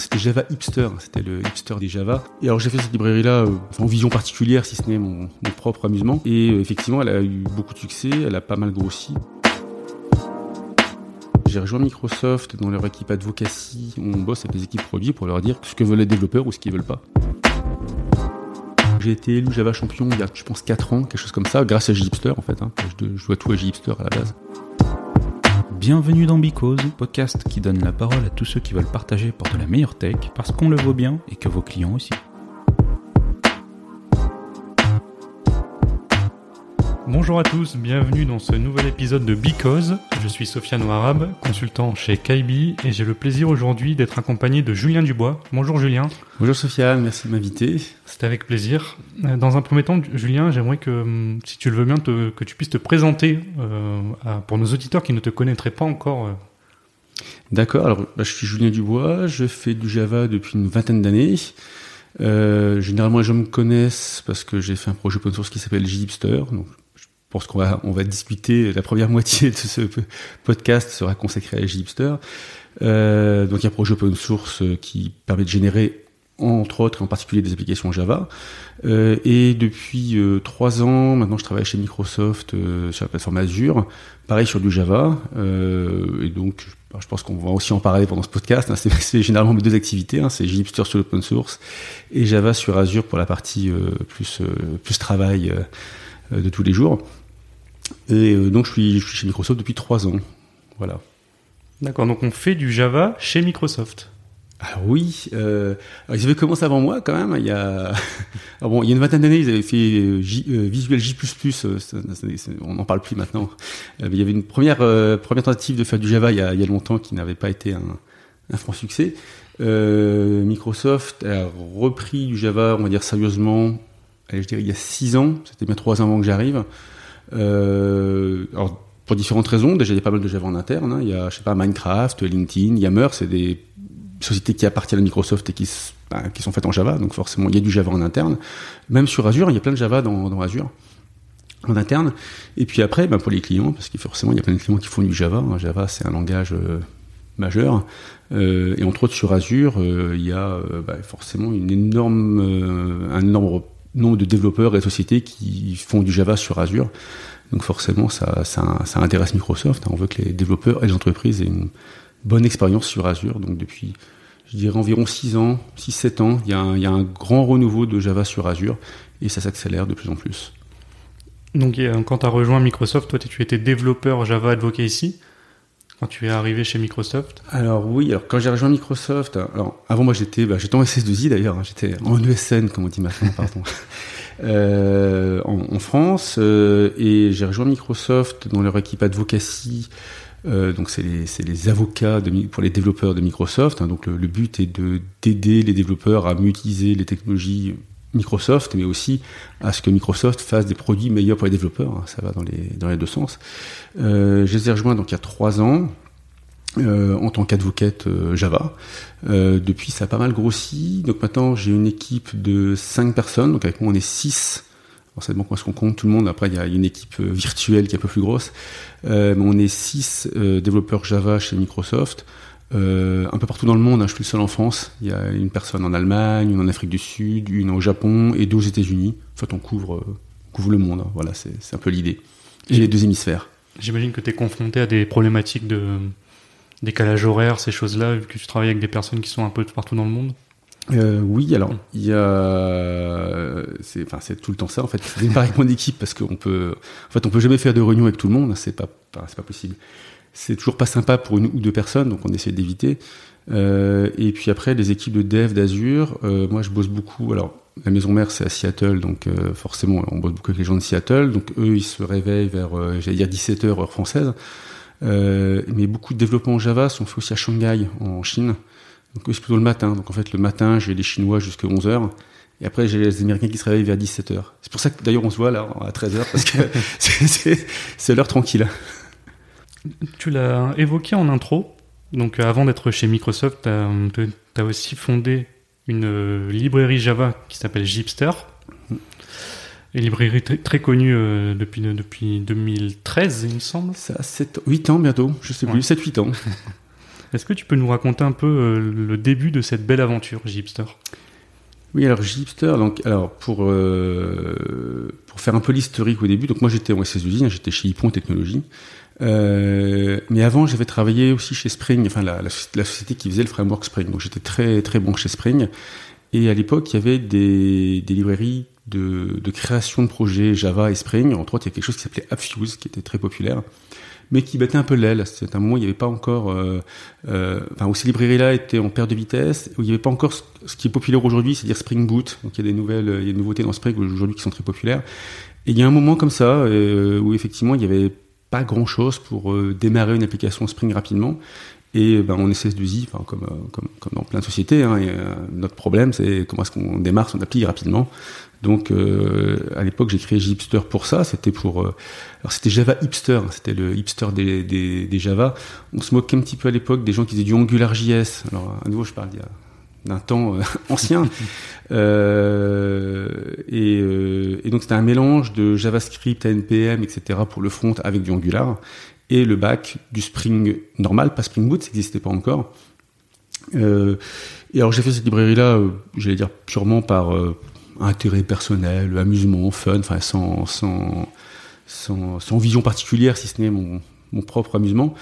c'était Java Hipster, c'était le hipster des Java. Et alors j'ai fait cette librairie-là euh, en vision particulière, si ce n'est mon, propre amusement. Et euh, effectivement, elle a eu beaucoup de succès, elle a pas mal grossi. J'ai rejoint Microsoft dans leur équipe advocacy. On bosse avec les équipes produits pour leur dire ce que veulent les développeurs ou ce qu'ils veulent pas. J'ai été élu Java champion il y a, je pense, 4 ans, quelque chose comme ça, grâce à Jhipster en fait. Hein. Je, dois tout à Jhipster à la base. Bienvenue dans Because, podcast qui donne la parole à tous ceux qui veulent partager pour de la meilleure tech, parce qu'on le vaut bien et que vos clients aussi. Bonjour à tous, bienvenue dans ce nouvel épisode de Because. Je suis Sofiane Ouarab, consultant chez Kaibi, et j'ai le plaisir aujourd'hui d'être accompagné de Julien Dubois. Bonjour Julien. Bonjour Sofiane, merci de m'inviter. C'est avec plaisir. Dans un premier temps, Julien, j'aimerais que, si tu le veux bien, que tu puisses te présenter euh, pour nos auditeurs qui ne te connaîtraient pas encore. Euh. D'accord, alors bah, je suis Julien Dubois, je fais du Java depuis une vingtaine d'années. Euh, généralement, les gens me connaissent parce que j'ai fait un projet open source qui s'appelle Jhipster, donc ce qu'on va, on va discuter, la première moitié de ce podcast sera consacrée à Jhipster. Euh, donc un projet open source euh, qui permet de générer entre autres, en particulier des applications Java. Euh, et depuis euh, trois ans, maintenant, je travaille chez Microsoft sur la plateforme Azure, pareil sur du Java. Et donc, je pense qu'on va aussi en parler pendant ce podcast. Hein. C'est généralement mes deux activités, hein. c'est Jhipster sur l'open source et Java sur Azure pour la partie plus plus travail de tous les jours. Et euh, donc je suis, je suis chez Microsoft depuis trois ans. Voilà. D'accord, donc on fait du Java chez Microsoft. Ah oui, euh, ils avaient commencé avant moi quand même. Il y a, ah bon, il y a une vingtaine d'années, ils avaient fait euh, J, euh, Visual J++. Euh, on n'en parle plus maintenant. il y avait une première première tentative de faire du Java il y a, il y a longtemps qui n'avait pas été un, un franc succès. Microsoft a repris du Java, on va dire sérieusement. Allez, je dirais il y a six ans. C'était bien trois ans avant que j'arrive. Euh, alors, pour différentes raisons. Déjà, il y a pas mal de Java en interne. Hein. Il y a, je sais pas, Minecraft, LinkedIn, Yammer, c'est des sociétés qui appartiennent à Microsoft et qui, ben, qui sont faites en Java. Donc, forcément, il y a du Java en interne. Même sur Azure, il y a plein de Java dans, Azure en interne. Et puis après, ben, pour les clients, parce que forcément, il y a plein de clients qui font du Java. Hein. Java, c'est un langage euh, majeur. Euh, et entre autres, sur Azure, il y a ben, forcément une énorme, un énorme nombre de développeurs et sociétés qui font du Java sur Azure. Donc forcément, ça, ça, ça intéresse Microsoft. On veut que les développeurs et les entreprises aient une bonne expérience sur Azure. Donc depuis, je dirais environ 6 ans, 6-7 ans, il y, a un, il y, a un, grand renouveau de Java sur Azure et ça s'accélère de plus en plus. Donc quand tu as rejoint Microsoft, toi tu étais développeur Java Advocacy quand tu es arrivé chez Microsoft Alors oui, alors quand j'ai rejoint Microsoft, alors avant moi j'étais, bah, j'étais en SS2I d'ailleurs, hein, j'étais en ESN comme on dit maintenant, pardon, euh, en, en, France, euh, et j'ai rejoint Microsoft dans leur équipe advocacy. Euh, donc c'est les, les, avocats de, pour les développeurs de Microsoft. Hein, donc le, le, but est de d'aider les développeurs à mieux utiliser les technologies Microsoft, mais aussi à ce que Microsoft fasse des produits meilleurs pour les développeurs. Hein, ça va dans les, deux sens. Euh, je les ai rejoints donc il y a trois ans. Euh, en tant qu'advocate euh, Java. Euh, depuis, ça a pas mal grossi. Donc maintenant, j'ai une équipe de cinq personnes. Donc avec moi, on est six. Comment est-ce qu'on compte tout le monde. Après, il y a une équipe virtuelle qui est un peu plus grosse. On est six développeurs Java chez Microsoft. Euh, un peu partout dans le monde, hein, je suis le seul en France. Il y a une personne en Allemagne, une en Afrique du Sud, une au Japon et deux aux États-Unis. En fait, on couvre, on couvre le monde. Hein. Voilà, c'est un peu l'idée. Et les deux hémisphères. J'imagine que tu es confronté à des problématiques de décalage horaire, ces choses-là, vu que tu travailles avec des personnes qui sont un peu partout dans le monde. Euh, oui, alors il y a, c'est, enfin c'est tout le temps ça en fait. C'est pareil avec mon équipe parce qu'on peut, en fait, on peut jamais faire de réunion avec tout le monde. C'est pas, c'est pas possible c'est toujours pas sympa pour une ou deux personnes, donc on essaie d'éviter. Euh, et puis après, les équipes de dev d'Azure, euh, moi je bosse beaucoup. Alors, la maison mère c'est à Seattle, donc euh, forcément on bosse beaucoup avec les gens de Seattle. Donc eux, ils se réveillent vers, euh, j'allais dire 17h heure française. Euh, mais beaucoup de développement Java sont faits aussi à Shanghai, en Chine. Donc c'est plutôt le matin. Donc en fait, le matin, j'ai les Chinois jusqu'à 11h. Et après, j'ai les Américains qui se réveillent vers 17h. C'est pour ça que d'ailleurs on se voit là à 13h, parce que c'est l'heure tranquille. Tu l'as évoqué en intro. Donc, avant d'être chez Microsoft, tu as, aussi fondé une euh, librairie Java qui s'appelle Jhipster. Une librairie très, très connue euh, depuis, depuis 2013, il me semble. Ça a 7, 8 ans bientôt, je sais plus, ouais. 7-8 ans. Est-ce que tu peux nous raconter un peu le début de cette belle aventure, Gipster oui, alors Gipster, donc, alors pour, euh, pour faire un peu l'historique au début, donc moi j'étais en SS2I, hein, j'étais chez Hippon Technologies, euh, mais avant j'avais travaillé aussi chez Spring, enfin la, société qui faisait le framework Spring, donc j'étais très très bon chez Spring, et à l'époque il y avait des, librairies de, création de projets Java et Spring, entre autres il y a quelque chose qui s'appelait AppFuse qui était très populaire, mais qui battait un peu l'aile. C'était un moment où il n'y avait pas encore, euh, euh, enfin où ces librairies-là étaient en perte de vitesse, où il n'y avait pas encore ce, qui est populaire aujourd'hui, c'est-à-dire Spring Boot. Donc il y a des nouvelles, il y a des nouveautés dans Spring aujourd'hui qui sont très populaires. Et il y a un moment comme ça où effectivement il n'y avait pas grand-chose pour euh, démarrer une application Spring rapidement. Et ben, on essaie de enfin, comme, euh, comme, comme, dans plein de sociétés, hein, euh, notre problème c'est comment est-ce qu'on démarre son appli rapidement. Donc à l'époque j'ai créé Hipster pour ça, c'était pour alors c'était Java Hipster, hein, c'était le hipster des, des, Java. On se moquait un petit peu à l'époque des gens qui faisaient du AngularJS. Alors à nouveau je parle d'un temps euh, ancien. Euh, et, euh, et, donc c'était un mélange de JavaScript, NPM, etc. pour le front avec du Angular et le back du Spring normal, pas Spring Boot, ça n'existait pas encore. Et alors j'ai fait cette librairie-là, j'allais dire purement par intérêt personnel, amusement, fun, enfin sans, sans, sans, sans, vision particulière, si ce n'est mon, mon propre amusement.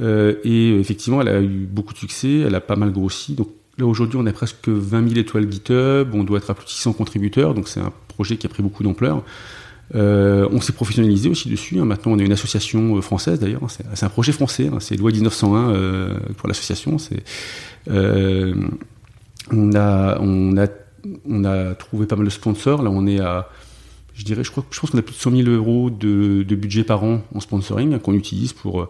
Et effectivement, elle a eu beaucoup de succès, elle a pas mal grossi. Donc aujourd'hui, on a presque 20 000 étoiles GitHub, on doit être à plus de 600 contributeurs, donc c'est un projet qui a pris beaucoup d'ampleur. Euh, on s'est professionnalisé aussi dessus. Hein. Maintenant, on est une association euh, française d'ailleurs. C'est un projet français. Hein. C'est loi 1901 euh, pour l'association. On a trouvé pas mal de sponsors. Là, on est à, je dirais, je pense qu'on a plus de 100 000 euros de, budget par an en sponsoring qu'on utilise pour,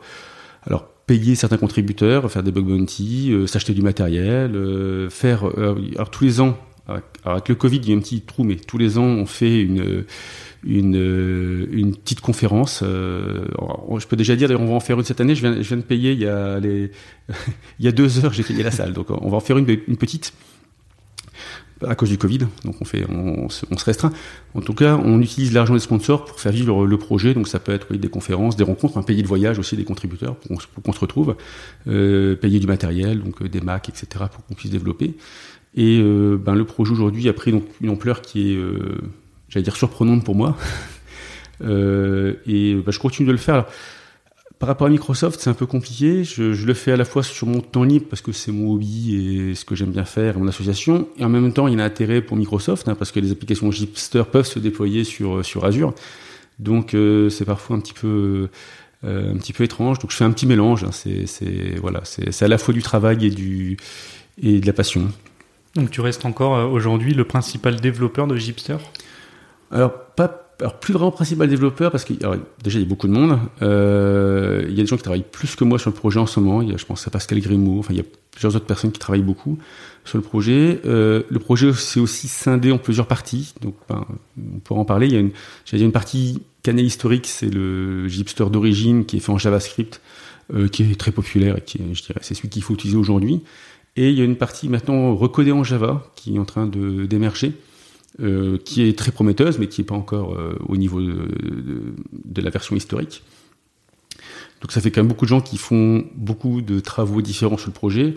alors, payer certains contributeurs, faire des bug bounty, euh, s'acheter du matériel, euh, faire, euh, alors tous les ans, avec le Covid, il y a un petit trou, mais tous les ans, on fait une, une, petite conférence. Je peux déjà dire, on va en faire une cette année. Je viens, de payer il y a deux heures, j'ai payé la salle, donc on va en faire une petite à cause du Covid, donc on fait, on, se restreint. En tout cas, on utilise l'argent des sponsors pour faire vivre le projet. Donc ça peut être oui, des conférences, des rencontres, un payer de voyage aussi des contributeurs pour, pour qu'on se retrouve, euh, payer du matériel, donc euh, des Macs, etc. pour qu'on puisse développer. Et euh, ben, le projet aujourd'hui a pris donc une ampleur qui est, euh, j'allais dire surprenante pour moi. Euh, et ben, je continue de le faire. Par rapport à Microsoft, c'est un peu compliqué. Je, je, le fais à la fois sur mon temps libre parce que c'est mon hobby et ce que j'aime bien faire, et mon association, et en même temps, il y a un intérêt pour Microsoft hein, parce que les applications Gipster peuvent se déployer sur sur Azure. Donc euh, c'est parfois un petit peu euh, un petit peu étrange. Donc je fais un petit mélange. Hein. C'est voilà, c'est à la fois du travail et du et de la passion. Donc tu restes encore euh, aujourd'hui le principal développeur de Gipster Alors pas alors plus vraiment principal développeur parce que déjà il y a beaucoup de monde. Euh, il y a des gens qui travaillent plus que moi sur le projet en ce moment. Je pense à Pascal Grimaud. Enfin, il y a plusieurs autres personnes qui travaillent beaucoup sur le projet. Euh, le projet c'est aussi scindé en plusieurs parties. Donc, ben, on pourra en parler. Il y a une, partie canal historique, c'est le Gipster d'origine qui est fait en JavaScript, euh, qui est très populaire et qui, je dirais, c'est celui qu'il faut utiliser aujourd'hui. Et il y a une partie maintenant recodée en Java qui est en train de d'émerger euh, qui est très prometteuse, mais qui n'est pas encore euh, au niveau de, la version historique. Donc ça fait quand même beaucoup de gens qui font beaucoup de travaux différents sur le projet.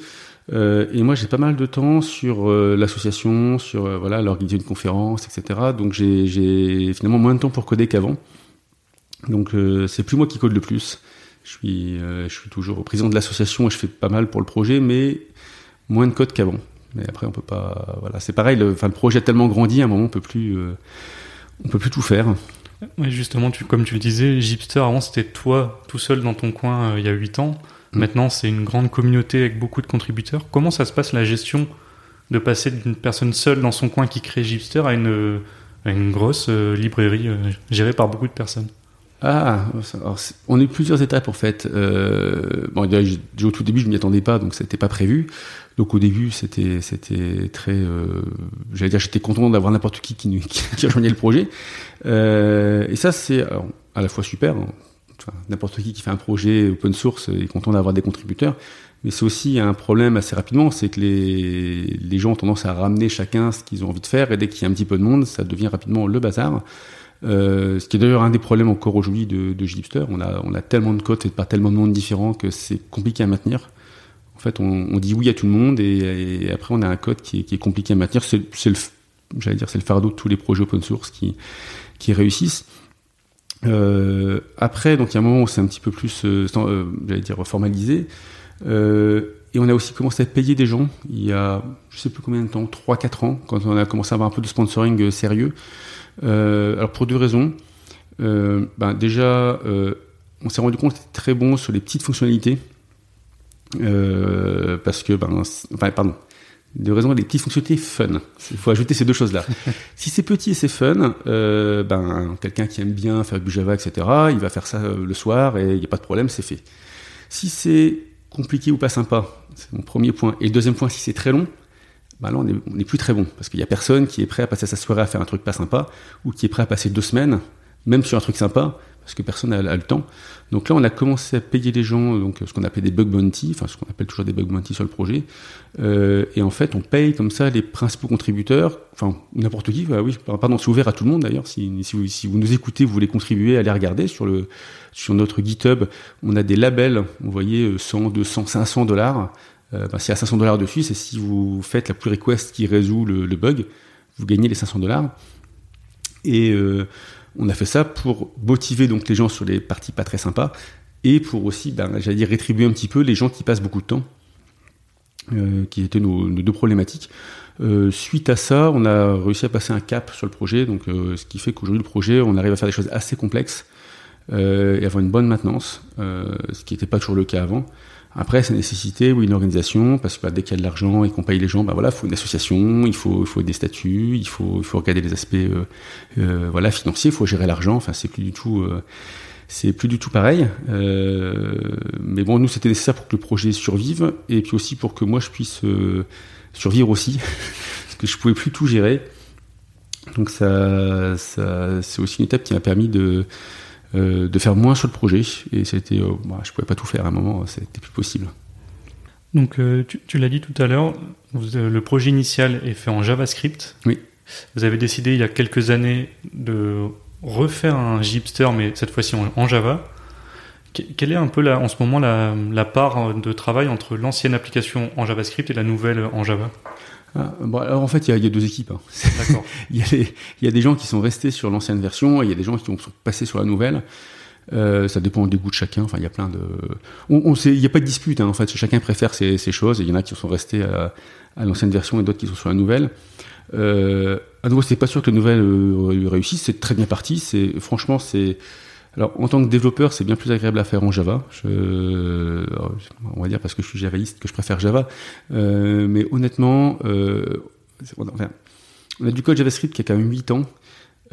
Euh, et moi, j'ai pas mal de temps sur l'association, sur voilà, l'organiser une conférence, etc. Donc j'ai finalement moins de temps pour coder qu'avant. Donc c'est plus moi qui code le plus. Je suis, je suis toujours président de l'association et je fais pas mal pour le projet, mais moins de code qu'avant. Mais après, on peut pas. Voilà, c'est pareil. Le, enfin, le projet a tellement grandi, à un moment, on peut plus, euh, on peut plus tout faire. Oui, justement, tu, comme tu le disais, Gipster, avant, c'était toi tout seul dans ton coin euh, il y a 8 ans. Mm. Maintenant, c'est une grande communauté avec beaucoup de contributeurs. Comment ça se passe la gestion de passer d'une personne seule dans son coin qui crée Gipster à une, à une grosse euh, librairie gérée par beaucoup de personnes? Ah, alors on a eu plusieurs étapes en fait. Euh, bon, au tout début, je m'y attendais pas, donc c'était pas prévu. Donc au début, c'était c'était très, euh, j'allais dire, j'étais content d'avoir n'importe qui qui, qui, rejoignait le projet. Euh, et ça, c'est à la fois super. Hein. Enfin, n'importe qui qui fait un projet open source est content d'avoir des contributeurs. Mais c'est aussi un problème assez rapidement, c'est que les, les gens ont tendance à ramener chacun ce qu'ils ont envie de faire, et dès qu'il y a un petit peu de monde, ça devient rapidement le bazar. Euh, ce qui est d'ailleurs un des problèmes encore aujourd'hui de, de. On a, tellement de codes et pas tellement de monde différents que c'est compliqué à maintenir. En fait, on, dit oui à tout le monde et, après on a un code qui est, compliqué à maintenir. C'est le, j'allais dire, c'est le fardeau de tous les projets open source qui, réussissent. Euh, après, donc il y a un moment où c'est un petit peu plus, euh, j'allais dire, formalisé. et on a aussi commencé à payer des gens il y a, je sais plus combien de temps, 3-4 ans, quand on a commencé à avoir un peu de sponsoring sérieux. Alors pour deux raisons. Ben, déjà, on s'est rendu compte que c'était très bon sur les petites fonctionnalités. parce que, ben, enfin, pardon, de raison des petites fonctionnalités fun. Il faut ajouter ces deux choses-là. si c'est petit et c'est fun, euh, ben quelqu'un qui aime bien faire du Java, etc., il va faire ça euh, le soir et il n'y a pas de problème, c'est fait. Si c'est compliqué ou pas sympa, c'est mon premier point. Et le deuxième point, si c'est très long, ben là on n'est plus très bon parce qu'il n'y a personne qui est prêt à passer sa soirée à faire un truc pas sympa ou qui est prêt à passer deux semaines, même sur un truc sympa, parce que personne n'a le temps. Donc là, on a commencé à payer les gens, donc ce qu'on appelait des bug bounty, enfin ce qu'on appelle toujours des bug bounty sur le projet. Euh, et en fait, on paye comme ça les principaux contributeurs, enfin n'importe qui. Bah oui, pardon, c'est ouvert à tout le monde d'ailleurs. Si, si, vous, si, vous, nous écoutez, vous voulez contribuer, allez regarder sur le sur notre GitHub. On a des labels. Vous voyez, 100, 200, 500 dollars. Euh, c'est à 500 dollars dessus. C'est si vous faites la pull request qui résout le, bug, vous gagnez les 500 dollars. Et euh, on a fait ça pour motiver donc les gens sur les parties pas très sympas et pour aussi, ben, j'allais dire, rétribuer un petit peu les gens qui passent beaucoup de temps, euh, qui étaient nos, deux problématiques. Suite à ça, on a réussi à passer un cap sur le projet, donc ce qui fait qu'aujourd'hui le projet, on arrive à faire des choses assez complexes et avoir une bonne maintenance, ce qui n'était pas toujours le cas avant. Après, ça nécessité oui, une organisation, parce que bah, dès qu'il y a de l'argent et qu'on paye les gens, bah voilà, il faut une association, il faut, il faut des statuts, il faut, il faut regarder les aspects euh, euh, voilà, financiers, il faut gérer l'argent. Enfin, c'est plus du tout, euh, c'est plus du tout pareil. Euh, mais bon, nous, c'était nécessaire pour que le projet survive et puis aussi pour que moi, je puisse euh, survivre aussi, parce que je pouvais plus tout gérer. Donc ça, ça c'est aussi une étape qui m'a permis de euh, de faire moins sur le projet. Et c'était, euh, bah, je pouvais pas tout faire à un moment, c'était plus possible. Donc, euh, tu, l'as dit tout à l'heure, le projet initial est fait en JavaScript. Oui. Vous avez décidé il y a quelques années de refaire un Gipster, mais cette fois-ci en, Java. Quelle est un peu en ce moment la part de travail entre l'ancienne application en JavaScript et la nouvelle en Java? Ah, alors en fait, il y a, deux équipes. Hein. il, y a des gens qui sont restés sur l'ancienne version et il y a des gens qui sont passés sur la nouvelle. Euh, ça dépend des goûts de chacun. Enfin, il y a plein de. On, il n'y a pas de dispute. Hein, en fait, chacun préfère ses, choses. Il y en a qui sont restés à, l'ancienne version et d'autres qui sont sur la nouvelle. Euh, à nouveau, c'est pas sûr que la nouvelle euh, réussisse. C'est très bien parti. C'est franchement, c'est alors, en tant que développeur, c'est bien plus agréable à faire en Java. Je, on va dire parce que je suis javaïste que je préfère Java. Euh, mais honnêtement, euh, enfin, on a du code JavaScript qui a quand même 8 ans,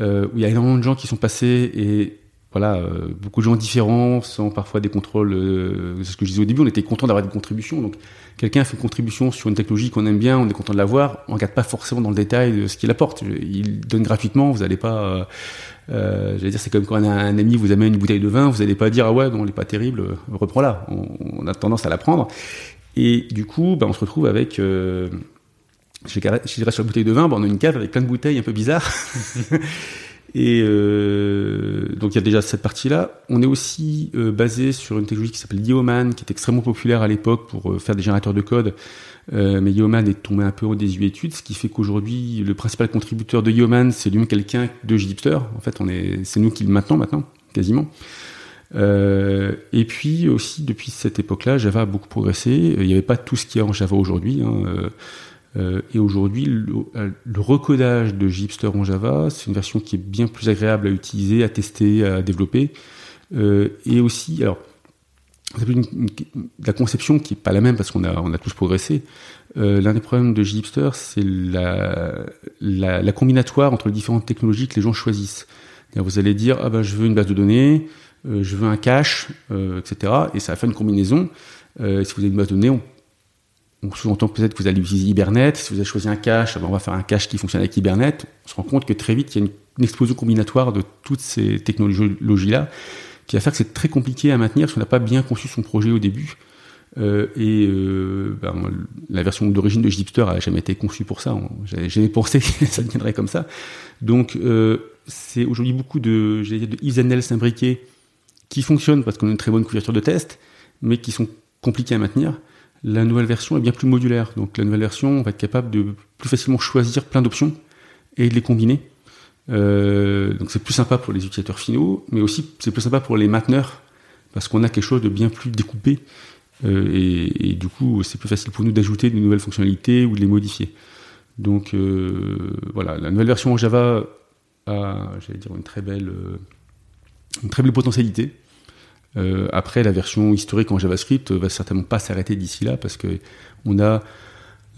euh, où il y a énormément de gens qui sont passés et voilà, euh, beaucoup de gens différents, sans parfois des contrôles. Euh, c'est ce que je disais au début, on était content d'avoir des contributions. Donc, quelqu'un fait une contribution sur une technologie qu'on aime bien, on est content de l'avoir. On regarde pas forcément dans le détail de ce qu'il apporte. Il donne gratuitement, vous n'allez pas. Euh, euh, j'allais dire, c'est comme quand un, un, ami vous amène une bouteille de vin, vous n'allez pas dire ah ouais, non, elle est pas terrible, reprends-la. On, a tendance à la prendre. Et du coup, bah, on se retrouve avec. Je dirais sur la bouteille de vin, bah, on a une cave avec plein de bouteilles un peu bizarres. Et euh, donc il y a déjà cette partie-là. On est aussi euh, basé sur une technologie qui s'appelle Yeoman, qui est extrêmement populaire à l'époque pour euh, faire des générateurs de code. Euh, mais Yeoman est tombé un peu en désuétude, ce qui fait qu'aujourd'hui le principal contributeur de Yeoman, c'est lui-même quelqu'un de Jupyter. En fait, on est, c'est nous qui le maintenons maintenant, quasiment. et puis aussi depuis cette époque-là, Java a beaucoup progressé. Il n'y avait pas tout ce qu'il y a en Java aujourd'hui. Hein. Euh, et aujourd'hui, euh, le, recodage de Gipster en Java, c'est une version qui est bien plus agréable à utiliser, à tester, à développer. Euh, et aussi, alors, la conception qui est pas la même parce qu'on a, on a tous progressé. L'un des problèmes de Gipster, c'est la, la, combinatoire entre les différentes technologies que les gens choisissent. Vous allez dire, ah ben, je veux une base de données, je veux un cache, etc. Et ça va faire une combinaison. si vous avez une base de données, on on sous-entend peut-être que vous allez utiliser Hibernate. Si vous avez choisi un cache, on va faire un cache qui fonctionne avec Hibernate. On se rend compte que très vite, il y a une, explosion combinatoire de toutes ces technologies-là qui va faire que c'est très compliqué à maintenir si on n'a pas bien conçu son projet au début. Euh, et euh, ben, la version d'origine de Jupyter a jamais été conçue pour ça. Jamais pensé que ça deviendrait comme ça. Donc euh, c'est aujourd'hui beaucoup de, dire, de if and imbriqués qui fonctionnent parce qu'on a une très bonne couverture de test, mais qui sont compliqués à maintenir. La nouvelle version est bien plus modulaire. Donc la nouvelle version, on va être capable de plus facilement choisir plein d'options et de les combiner. Euh, donc c'est plus sympa pour les utilisateurs finaux, mais aussi c'est plus sympa pour les mainteneurs parce qu'on a quelque chose de bien plus découpé euh, et, du coup c'est plus facile pour nous d'ajouter de nouvelles fonctionnalités ou de les modifier. Donc euh, voilà, la nouvelle version en Java a, j'allais dire, une très belle, une très belle potentialité. Euh, après, la version historique en JavaScript va certainement pas s'arrêter d'ici là parce que on a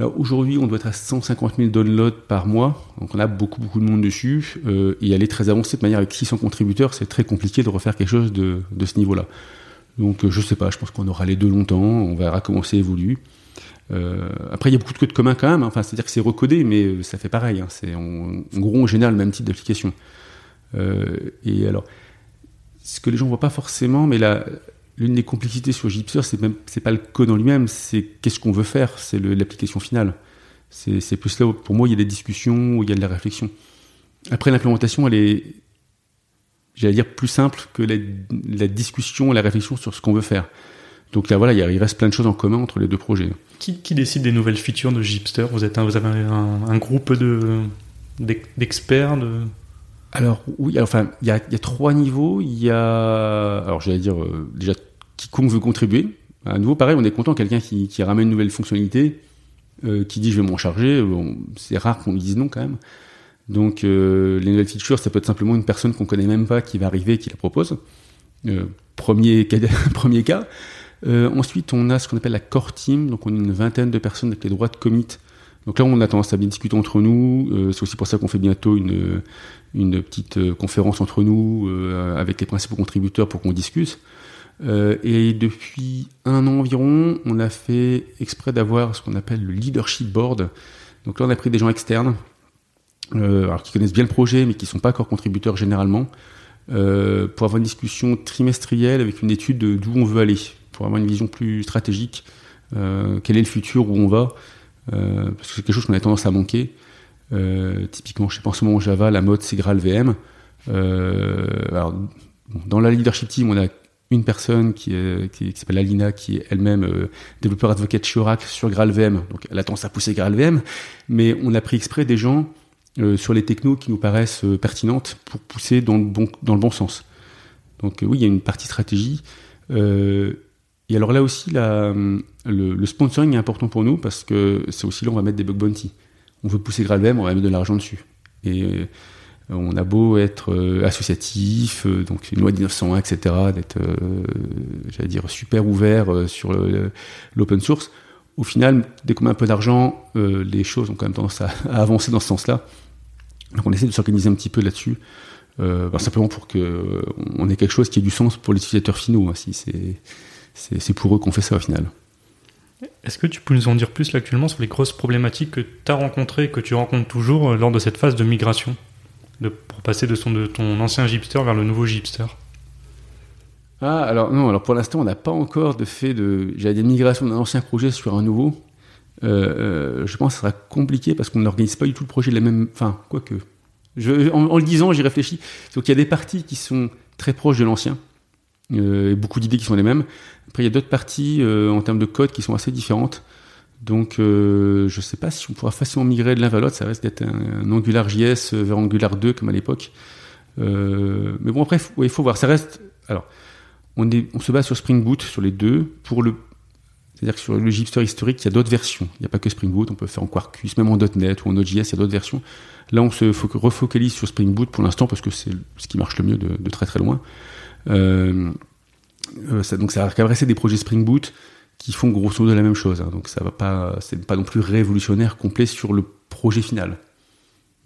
Aujourd'hui, on doit être à 150 000 downloads par mois, donc on a beaucoup beaucoup de monde dessus, euh, et est très avancée de manière avec 600 contributeurs, c'est très compliqué de refaire quelque chose de, de ce niveau-là. Donc euh, je sais pas, je pense qu'on aura les deux longtemps, on verra comment ça évolue. Euh, après, il y a beaucoup de codes communs quand même, hein. enfin, c'est-à-dire que c'est recodé, mais euh, ça fait pareil. Hein. C'est, en, en, gros, on génère le même type d'application. Euh, et alors, ce que les gens voient pas forcément, mais l'une des complexités sur Gipster, c'est même c'est pas le code en lui-même, c'est qu'est-ce qu'on veut faire, c'est l'application finale. C'est plus là où, pour moi, il y a des discussions, où il y a de la réflexion. Après, l'implémentation, elle est, j'allais dire, plus simple que la, la discussion la réflexion sur ce qu'on veut faire. Donc là, voilà, il reste plein de choses en commun entre les deux projets. Qui, décide des nouvelles features de Gipster vous, êtes vous avez un, groupe de d'experts de... Alors oui, enfin, il y a, trois niveaux. Il y a, alors j'allais dire euh, déjà quiconque veut contribuer. À nouveau, pareil, on est content quelqu'un qui, ramène une nouvelle fonctionnalité, euh, qui dit je vais m'en charger. Bon, c'est rare qu'on lui dise non quand même. Donc euh, les nouvelles features, ça peut être simplement une personne qu'on connaît même pas qui va arriver, qui la propose. Premier cas, premier cas. Ensuite, on a ce qu'on appelle la core team. Donc, on a une vingtaine de personnes avec les droits de commit. Donc là, on a tendance à bien discuter entre nous. C'est aussi pour ça qu'on fait bientôt une, une petite euh, conférence entre nous euh, avec les principaux contributeurs pour qu'on discute. Euh, et depuis un an environ, on a fait exprès d'avoir ce qu'on appelle le leadership board. Donc là, on a pris des gens externes, qui connaissent bien le projet, mais qui sont pas encore contributeurs généralement, pour avoir une discussion trimestrielle avec une étude d'où on veut aller pour avoir une vision plus stratégique. Quel est le futur, où on va Parce que c'est quelque chose qu'on a tendance à manquer. Euh, typiquement, je sais pas, en ce moment, Java, la mode, c'est GraalVM. alors, dans la leadership team, on a une personne qui, s'appelle Alina, qui est elle-même euh, développeur advocate chez Oracle sur GraalVM. Donc, elle a tendance à pousser GraalVM, mais on a pris exprès des gens euh, sur les technos qui nous paraissent euh, pertinentes pour pousser dans le bon, sens. Donc, oui, il y a une partie stratégie. Et alors là aussi, le, le, sponsoring est important pour nous parce que c'est aussi là où on va mettre des bug bounty. On veut pousser GraalVM, on va mettre de l'argent dessus. Et euh, on a beau être euh, associatif, euh, donc une loi de 1901, etc., d'être, euh, j'allais dire, super ouvert euh, sur l'open source. Au final, dès qu'on met un peu d'argent, euh, les choses ont quand même tendance à, avancer dans ce sens-là. Donc on essaie de s'organiser un petit peu là-dessus. Euh, bah, simplement pour que on ait quelque chose qui ait du sens pour les utilisateurs finaux. Hein, si c'est pour eux qu'on fait ça au final. Est-ce que tu peux nous en dire plus là, actuellement sur les grosses problématiques que tu as rencontrées que tu rencontres toujours euh, lors de cette phase de migration pour passer de, ton ancien Gipster vers le nouveau Gipster Ah, alors non, alors pour l'instant, on n'a pas encore de fait de, j'allais dire, migration d'un ancien projet sur un nouveau. Euh, euh, je pense que ça sera compliqué parce qu'on n'organise pas du tout le projet de la même. Enfin, quoique. En, le disant, j'y réfléchis. Donc il y a des parties qui sont très proches de l'ancien et beaucoup d'idées qui sont les mêmes. Après, il y a d'autres parties euh, en termes de code qui sont assez différentes. Donc, euh, je ne sais pas si on pourra facilement migrer de l'un vers l'autre. Ça risque d'être un, un, Angular JS vers Angular 2 comme à l'époque. Euh, mais bon, après, il faut voir. Ça reste. Alors, on, se base sur Spring Boot sur les deux. Pour le, c'est-à-dire que sur le Gipster historique, il y a d'autres versions. Il n'y a pas que Spring Boot. On peut faire en Quarkus, même en .NET ou en Node.js. Il y a d'autres versions. Là, on se refocalise sur Spring Boot pour l'instant parce que c'est ce qui marche le mieux de très très loin. Euh, euh, ça, donc ça va adresser des projets Spring Boot qui font grosso modo la même chose. Hein, donc ça va pas, c'est pas non plus révolutionnaire complet sur le projet final.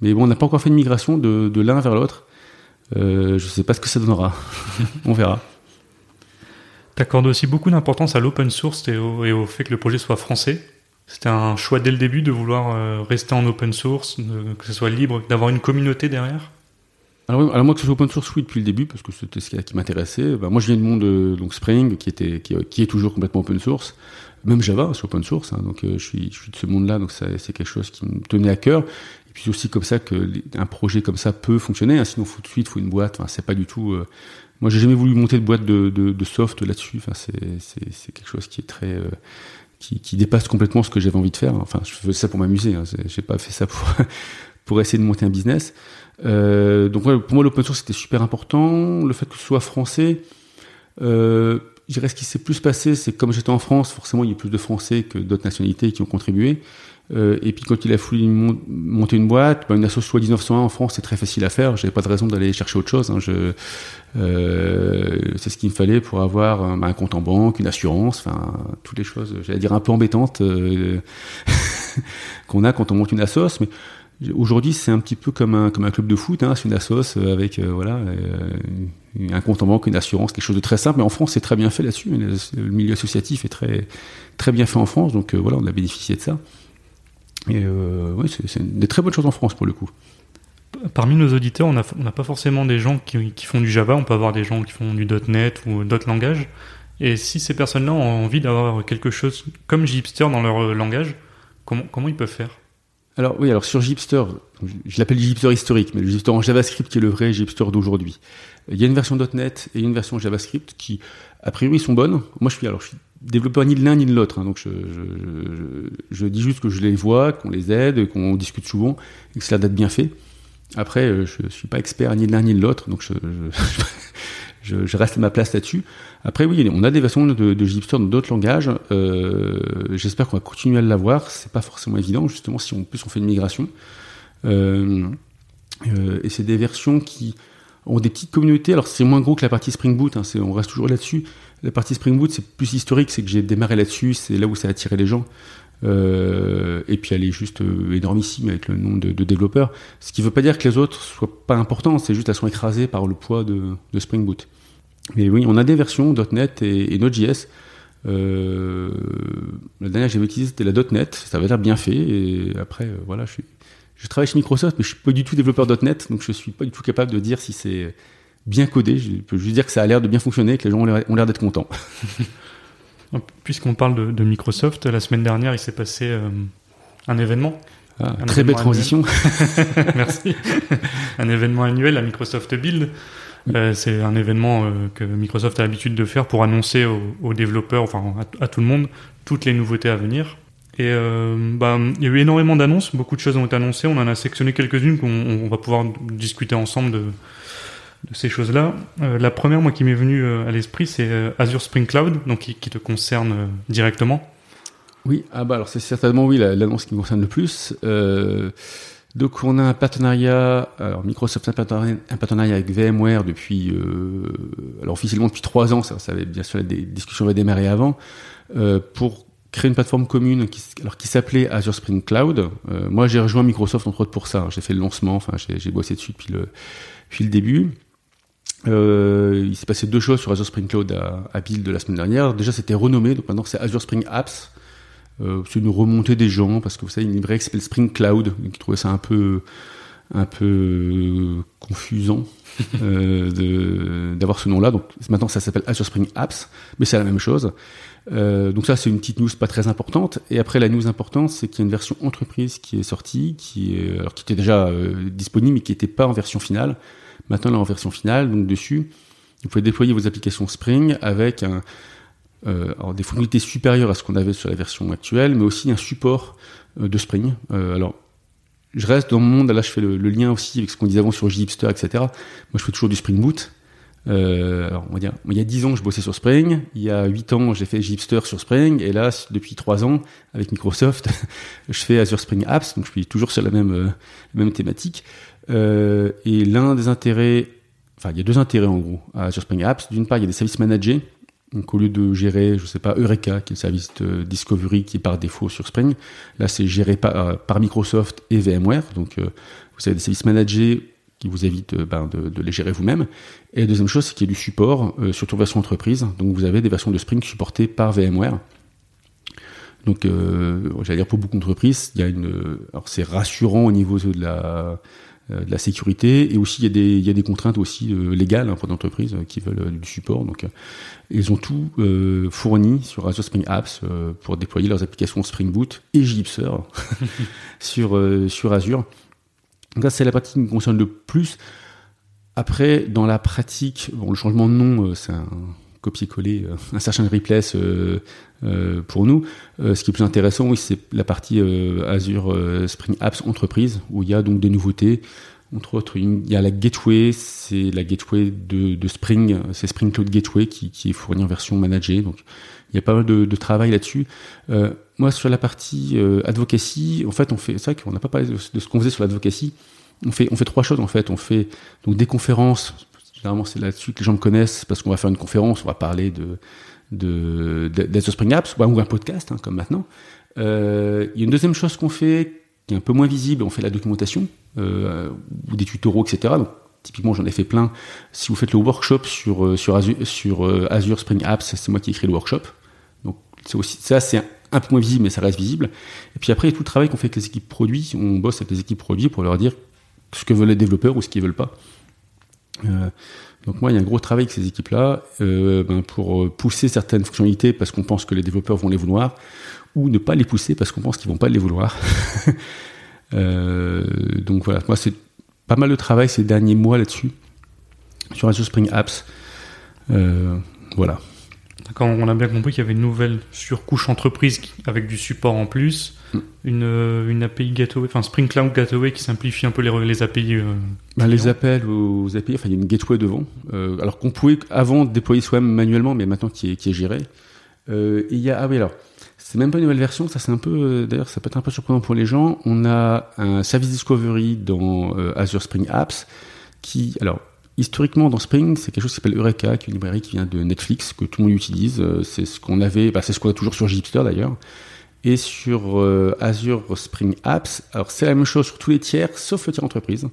Mais bon, on n'a pas encore fait une migration de, de l'un vers l'autre. Euh, je sais pas ce que ça donnera. on verra. Tu aussi beaucoup d'importance à l'open source et au, au, fait que le projet soit français. C'était un choix dès le début de vouloir rester en open source, de, que ce soit libre, d'avoir une communauté derrière? Alors, alors, moi que ce soit open source, oui, depuis le début, parce que c'était ce qui m'intéressait. Bah, moi, je viens du monde de donc Spring, qui était, qui, qui, est toujours complètement open source. Même Java, c'est open source. Hein, donc, euh, je suis, je suis de ce monde-là, donc c'est quelque chose qui me tenait à cœur. Et puis aussi comme ça que un projet comme ça peut fonctionner. Hein, sinon, faut de suite, faut une boîte. Enfin, c'est pas du tout. Euh... Moi, j'ai jamais voulu monter de boîte de, de, de soft là-dessus. Enfin, c'est, c'est, c'est quelque chose qui est très, euh, qui, qui dépasse complètement ce que j'avais envie de faire. Enfin, je fais ça pour m'amuser. Hein. J'ai pas fait ça pour pour essayer de monter un business. Euh, donc pour moi, l'open source c'était super important. Le fait que ce soit français, euh, je dirais ce qui s'est plus passé, c'est comme j'étais en France, forcément il y a plus de Français que d'autres nationalités qui ont contribué. Euh, et puis quand il a fallu monter une boîte, bah, une asso soit 1901 en France, c'est très facile à faire. J'avais pas de raison d'aller chercher autre chose. Hein. Je, euh, c'est ce qu'il me fallait pour avoir un, un, compte en banque, une assurance, enfin toutes les choses, j'allais dire un peu embêtantes euh, qu'on a quand on monte une assoce. Mais Aujourd'hui, c'est un petit peu comme un, comme un club de foot, hein, c'est une assoce avec euh, voilà euh, un compte en banque, une assurance, quelque chose de très simple. Mais en France, c'est très bien fait là-dessus. Le milieu associatif est très très bien fait en France, donc euh, voilà, on a bénéficié de ça. Et oui, c'est des très bonnes choses en France pour le coup. Parmi nos auditeurs, on n'a pas forcément des gens qui, font du Java. On peut avoir des gens qui font du .NET ou d'autres langages. Et si ces personnes-là ont envie d'avoir quelque chose comme Gipster dans leur langage, comment, comment ils peuvent faire? Alors oui, alors sur Gipster, je l'appelle Gipster historique, mais le Gipster en JavaScript qui est le vrai Gipster d'aujourd'hui. Il y a une version .NET et une version JavaScript qui, a priori, sont bonnes. Moi, je suis alors développeur ni de l'un ni de l'autre, hein, donc je, dis juste que je les vois, qu'on les aide, qu'on discute souvent, et que cela date bien fait. Après, euh, je suis pas expert ni de l'un ni de l'autre, donc je, je, reste à ma place là-dessus. Après, oui, on a des versions de, de dans d'autres langages. Euh, J'espère qu'on va continuer à l'avoir. C'est pas forcément évident, justement, si on plus on fait une migration. Euh, euh, et c'est des versions qui ont des petites communautés. Alors c'est moins gros que la partie Spring Boot. Hein, on reste toujours là-dessus. La partie Spring Boot, c'est plus historique. C'est que j'ai démarré là-dessus. C'est là où ça a attiré les gens. Et puis elle est juste énormissime avec le nombre de, développeurs. Ce qui ne veut pas dire que les autres soient pas importants, c'est juste qu'elles sont écrasées par le poids de Spring Boot. Mais oui, on a des versions .NET et, et Node.js. Euh, la dernière que j'avais utilisée c'était la .NET, ça avait l'air bien fait. Et après, euh, voilà, je, suis, je travaille chez Microsoft, mais je suis pas du tout développeur .NET, donc je suis pas du tout capable de dire si c'est bien codé. Je peux juste dire que ça a l'air de bien fonctionner, que les gens ont l'air d'être contents. Puisqu'on parle de, de, Microsoft, la semaine dernière, il s'est passé euh, un événement. Ah, un très belle transition. Merci. un événement annuel à Microsoft Build. Euh, c'est un événement euh, que Microsoft a l'habitude de faire pour annoncer aux, développeurs, enfin à, tout le monde, toutes les nouveautés à venir. Et euh, bah, il y a eu énormément d'annonces, beaucoup de choses ont été annoncées. On en a sectionné quelques-unes qu'on on va pouvoir discuter ensemble de, ces choses-là. Euh, la première, moi, qui m'est venue à l'esprit, c'est Azure Spring Cloud, donc qui, te concerne directement. Oui, ah bah alors c'est certainement oui l'annonce qui me concerne le plus. Donc on a un partenariat, alors Microsoft a un partenariat, avec VMware depuis, euh, alors officiellement depuis trois ans, ça, avait bien sûr des discussions avaient démarré avant, euh, pour créer une plateforme commune qui, s'appelait Azure Spring Cloud. Euh, moi j'ai rejoint Microsoft entre autres pour ça, j'ai fait le lancement, enfin j'ai bossé dessus depuis le, depuis le début. Il s'est passé deux choses sur Azure Spring Cloud à, à Build de la semaine dernière. Déjà, c'était renommé, donc maintenant c'est Azure Spring Apps. Euh, c'est une remontée des gens parce que vous savez, une librairie qui s'appelle Spring Cloud, qui trouvait ça un peu un peu confusant euh, d'avoir ce nom-là. Donc maintenant, ça s'appelle Azure Spring Apps, mais c'est la même chose. Euh, donc ça, c'est une petite news pas très importante. Et après, la news importante, c'est qu'il y a une version entreprise qui est sortie, qui est alors qui était déjà euh, disponible, mais qui n'était pas en version finale. Maintenant, là, en version finale, donc dessus, vous pouvez déployer vos applications Spring avec un, euh, alors des fonctionnalités supérieures à ce qu'on avait sur la version actuelle, mais aussi un support euh, de Spring. Euh, alors, je reste dans mon monde, là je fais le, lien aussi avec ce qu'on disait avant sur Gipster, etc. Moi, je fais toujours du Spring Boot. Euh, alors on va dire, il y a 10 ans, je bossais sur Spring. Il y a 8 ans, j'ai fait Gipster sur Spring. Et là, depuis 3 ans, avec Microsoft, je fais Azure Spring Apps. Donc, je suis toujours sur la même, euh, même thématique. Euh, et l'un des intérêts, enfin, il y a deux intérêts en gros à Azure Spring Apps. D'une part, il y a des services managés. Donc, au lieu de gérer, je sais pas, Eureka, qui est le service de discovery qui est par défaut sur Spring, là, c'est géré par, euh, Microsoft et VMware. Donc, euh, vous avez des services managés qui vous évite euh, ben, de, les gérer vous-même. Et la deuxième chose, c'est qu'il y a du support, euh, surtout version entreprise. Donc vous avez des versions de Spring supportées par VMware. Donc, j'allais dire pour beaucoup d'entreprises, il y a une, alors c'est rassurant au niveau de la, de la sécurité et aussi il y a des, il y a des contraintes aussi euh, légales hein, pour l'entreprise qui veulent du support. Donc, ils ont tout fourni sur Azure Spring Apps pour déployer leurs applications Spring Boot et Gipster sur sur Azure. Donc ça, c'est la partie qui me concerne le plus. Après, dans la pratique, bon, le changement de nom, c'est un copier-coller un certain replace pour nous. ce qui est plus intéressant, oui, c'est la partie Azure Spring Apps Entreprise, où il y a donc des nouveautés. Entre autres, il y a la Gateway, c'est la Gateway de, Spring, c'est Spring Cloud Gateway qui, qui, est fournie en version managée. Donc, il y a pas mal de, travail là-dessus. Euh, moi, sur la partie euh, advocacy, en fait, on fait, c'est vrai qu'on n'a pas parlé de, ce qu'on faisait sur l'advocacy. On fait, on fait trois choses en fait. On fait donc des conférences. Généralement, c'est là-dessus que les gens me connaissent parce qu'on va faire une conférence, on va parler de Spring Apps ou un podcast, hein, comme maintenant. Euh, il y a une deuxième chose qu'on fait qui est un peu moins visible, on fait la documentation euh, ou des tutoriaux, etc. Donc, typiquement, j'en ai fait plein. Si vous faites le workshop sur euh, Azure, Spring Apps, c'est moi qui ai le workshop. Donc, ça, c'est un peu moins visible, mais ça reste visible. Et puis après, tout le travail qu'on fait avec les équipes produits. On bosse avec les équipes produits pour leur dire ce que veulent les développeurs ou ce qu'ils veulent pas. Euh, donc moi, il y a un gros travail avec ces équipes-là euh, ben pour pousser certaines fonctionnalités parce qu'on pense que les développeurs vont les vouloir, ou ne pas les pousser parce qu'on pense qu'ils vont pas les vouloir. euh, donc voilà, moi c'est pas mal de travail ces derniers mois là-dessus sur Azure Spring Apps. Euh, voilà. D'accord, on a bien compris qu'il y avait une nouvelle surcouche entreprise avec du support en plus. Une, euh, une, API Gateway, enfin Spring Cloud Gateway qui simplifie un peu les, les API. Euh, bah, les appels aux API, enfin il y a une gateway devant, euh, alors qu'on pouvait avant déployer soi-même manuellement, mais maintenant qui est, qui est géré. et il y a, ah oui alors, c'est même pas une nouvelle version, ça c'est un peu, d'ailleurs ça peut être un peu surprenant pour les gens. On a un service discovery dans Azure Spring Apps qui, alors Historiquement, dans Spring, c'est quelque chose qui s'appelle Eureka, qui est une librairie qui vient de Netflix, que tout le monde utilise. Euh, c'est ce qu'on avait, bah, c'est ce qu'on a toujours sur Gipster d'ailleurs. Et sur euh, Azure Spring Apps, alors c'est la même chose sur tous les tiers, sauf le tiers entreprise.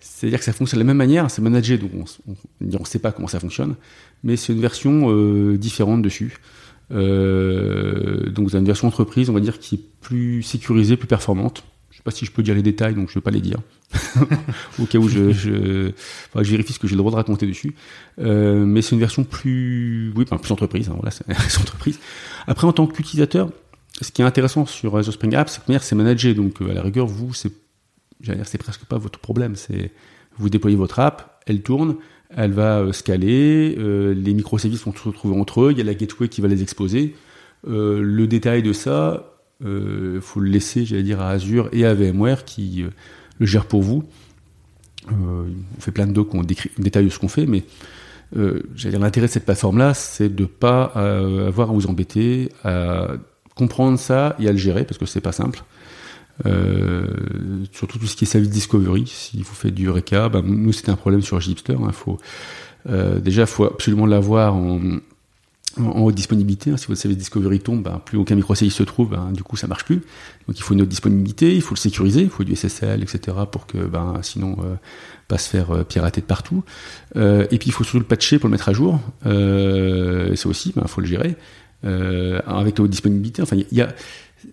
C'est-à-dire que ça fonctionne de la même manière, c'est managé, donc on ne sait pas comment ça fonctionne, mais c'est une version euh, différente dessus. Euh, donc vous avez une version entreprise, on va dire, qui est plus sécurisée, plus performante. Je ne sais pas si je peux dire les détails, donc je ne vais pas les dire. au cas où je, vérifie ce que j'ai le droit de raconter dessus. Mais c'est une version plus, oui, plus entreprise. Hein, entreprise. Après, en tant qu'utilisateur, ce qui est intéressant sur Azure Spring Apps, c'est que c'est managé. Donc, euh, à la rigueur, vous, c'est, j'allais dire, c'est presque pas votre problème. C'est, vous déployez votre app, elle tourne, elle va euh, scaler, euh, les microservices vont se retrouver entre eux, il y a la gateway qui va les exposer. Euh, le détail de ça, il faut le laisser, j'allais dire, à Azure et à VMware qui le gère pour vous. On fait plein de docs on décrit, détaille ce qu'on fait, mais euh, l'intérêt de cette plateforme-là, c'est de pas euh, avoir à vous embêter, à comprendre ça et à le gérer, parce que c'est pas simple. Euh, surtout tout ce qui est service discovery, si vous faites du Eureka, bah, nous c'était un problème sur Gipster. Hein, faut, euh, déjà, il faut absolument l'avoir en, haute disponibilité. Hein, si votre service discovery tombe, ben, plus aucun microservice se trouve, ben, du coup ça marche plus. Donc il faut une haute disponibilité, il faut le sécuriser, il faut du SSL, etc. pour que ben, sinon euh, pas se faire pirater de partout. Et puis il faut surtout le patcher pour le mettre à jour. Ça aussi, il ben, faut le gérer euh, avec la disponibilité. Enfin, y a,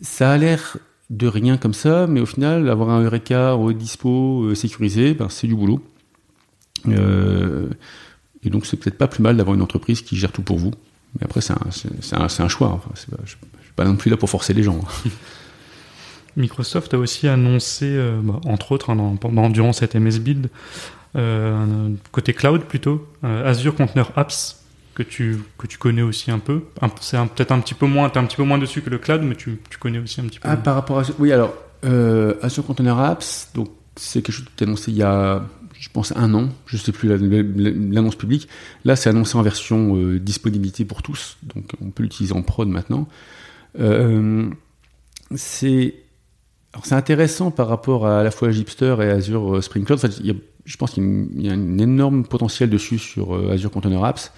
ça a l'air de rien comme ça, mais au final, avoir un Eureka haut dispo euh, sécurisé, ben, c'est du boulot. et donc c'est peut-être pas plus mal d'avoir une entreprise qui gère tout pour vous. Mais après, c'est un, choix. Je ne suis pas non plus là pour forcer les gens. Microsoft a aussi annoncé, euh, bah, entre autres, hein, pendant, durant cette MS Build, euh, côté cloud plutôt, euh, Azure Container Apps, que tu, que tu connais aussi un peu. C'est peut-être un petit peu moins, tu un petit peu moins dessus que le cloud, mais tu, tu connais aussi un petit peu. Ah, par rapport à. Oui, alors, euh, Azure Container Apps, donc c'est quelque chose qui a annoncé il y a je pense, un an, je ne sais plus l'annonce publique. Là, c'est annoncé en version euh, disponibilité pour tous, donc on peut l'utiliser en prod maintenant. Euh, c'est c'est intéressant par rapport à, à la fois Gipster et Azure euh, Spring Cloud. il y a, je pense qu'il y a un énorme potentiel dessus sur Azure Container Apps.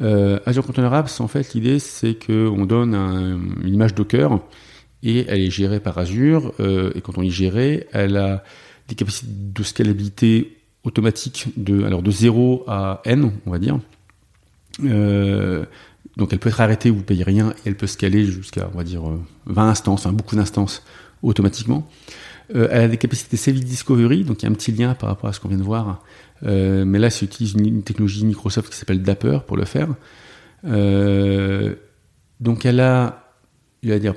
Euh, Azure Container Apps, en fait, l'idée c'est qu'on donne un, une image Docker et elle est gérée par Azure. Euh, et quand on est gérée, elle a des capacités de scalabilité automatique de, alors de 0 à n, on va dire. Euh, donc elle peut être arrêtée, vous payez rien, et elle peut scaler jusqu'à, on va dire, 20 euh, instances, hein, beaucoup d'instances automatiquement. Euh, elle a des capacités Service Discovery, donc il y a un petit lien par rapport à ce qu'on vient de voir. Euh, mais là, ça utilise une, technologie Microsoft qui s'appelle Dapper pour le faire. Euh, donc elle a, il va dire,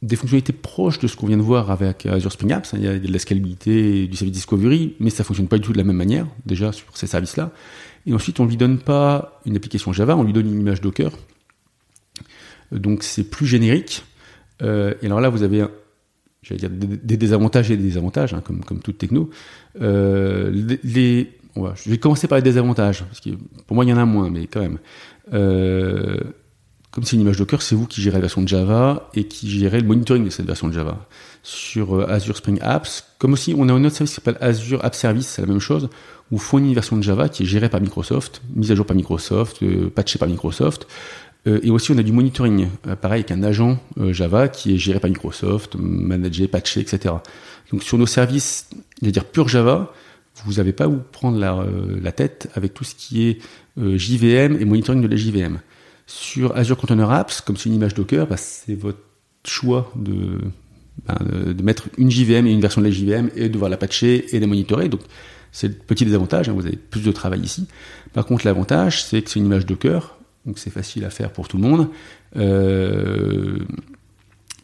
des fonctionnalités proches de ce qu'on vient de voir avec Azure Spring Apps. Il y a de la scalabilité, du service discovery, mais ça fonctionne pas du tout de la même manière, déjà sur ces services-là. Et ensuite, on lui donne pas une application Java, on lui donne une image Docker. Donc c'est plus générique. Et alors là, vous avez j'allais dire des, désavantages et des désavantages, hein, comme, comme toute techno. Euh, je vais commencer par les désavantages, parce que pour moi il y en a moins, mais quand même. Euh, comme c'est une image Docker, c'est vous qui gérez la version de Java et qui gérez le monitoring de cette version de Java. Sur euh, Azure Spring Apps, comme aussi on a un autre service qui s'appelle Azure App Service, c'est la même chose, où fournit une version de Java qui est gérée par Microsoft, mise à jour par Microsoft, patchée par Microsoft. Euh, et aussi on a du monitoring, pareil avec un agent Java qui est géré par Microsoft, managé, patché, etc. Donc sur nos services, je dire pur Java, vous n'avez pas à vous prendre la, tête avec tout ce qui est JVM et monitoring de la JVM. Sur Azure Container Apps, comme c'est une image Docker, bah, c'est votre choix de, de mettre une JVM et une version de la JVM et de devoir la patcher et la monitorer. Donc c'est le petit désavantage, hein, vous avez plus de travail ici. Par contre, l'avantage, c'est que c'est une image Docker, donc c'est facile à faire pour tout le monde. Euh,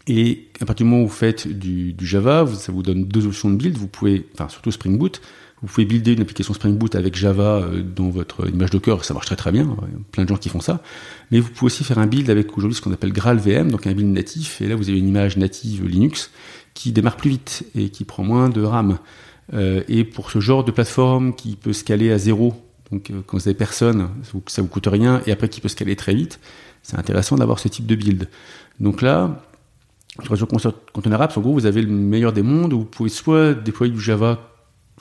et à partir du moment où vous faites du, Java, ça vous donne deux options de build. Vous pouvez, enfin surtout Spring Boot, vous pouvez builder une application Spring Boot avec Java euh, dans votre image Docker, ça marche très très bien. Il y a plein de gens qui font ça. Mais vous pouvez aussi faire un build avec aujourd'hui ce qu'on appelle Graal VM, donc un build natif. Et là, vous avez une image native Linux qui démarre plus vite et qui prend moins de RAM. Euh, et pour ce genre de plateforme qui peut scaler à zéro, donc euh, quand vous avez personne, ça vous coûte rien, et après qui peut scaler très vite, c'est intéressant d'avoir ce type de build. Donc là, sur Azure Container Apps, en gros, vous avez le meilleur des mondes où vous pouvez soit déployer du Java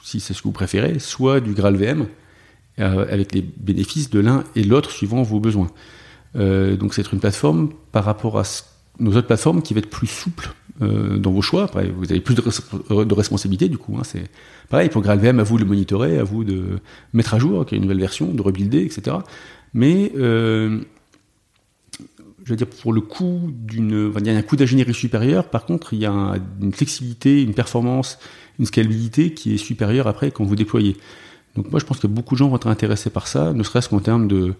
si c'est ce que vous préférez, soit du GraalVM, euh, avec les bénéfices de l'un et l'autre suivant vos besoins. Euh, donc c'est une plateforme par rapport à nos autres plateformes qui va être plus souple euh, dans vos choix. Vous avez plus de, de responsabilité du coup. Hein, c'est pareil pour GraalVM, à vous de le monitorer, à vous de mettre à jour, qu'il y ait une nouvelle version, de rebuilder, etc. Mais je veux dire, pour le coût d'une, il y a un coût d'ingénierie supérieur. Par contre, il y a une flexibilité, une performance une scalabilité qui est supérieure après quand vous déployez. Donc moi je pense que beaucoup de gens vont être intéressés par ça, ne serait-ce qu'en termes de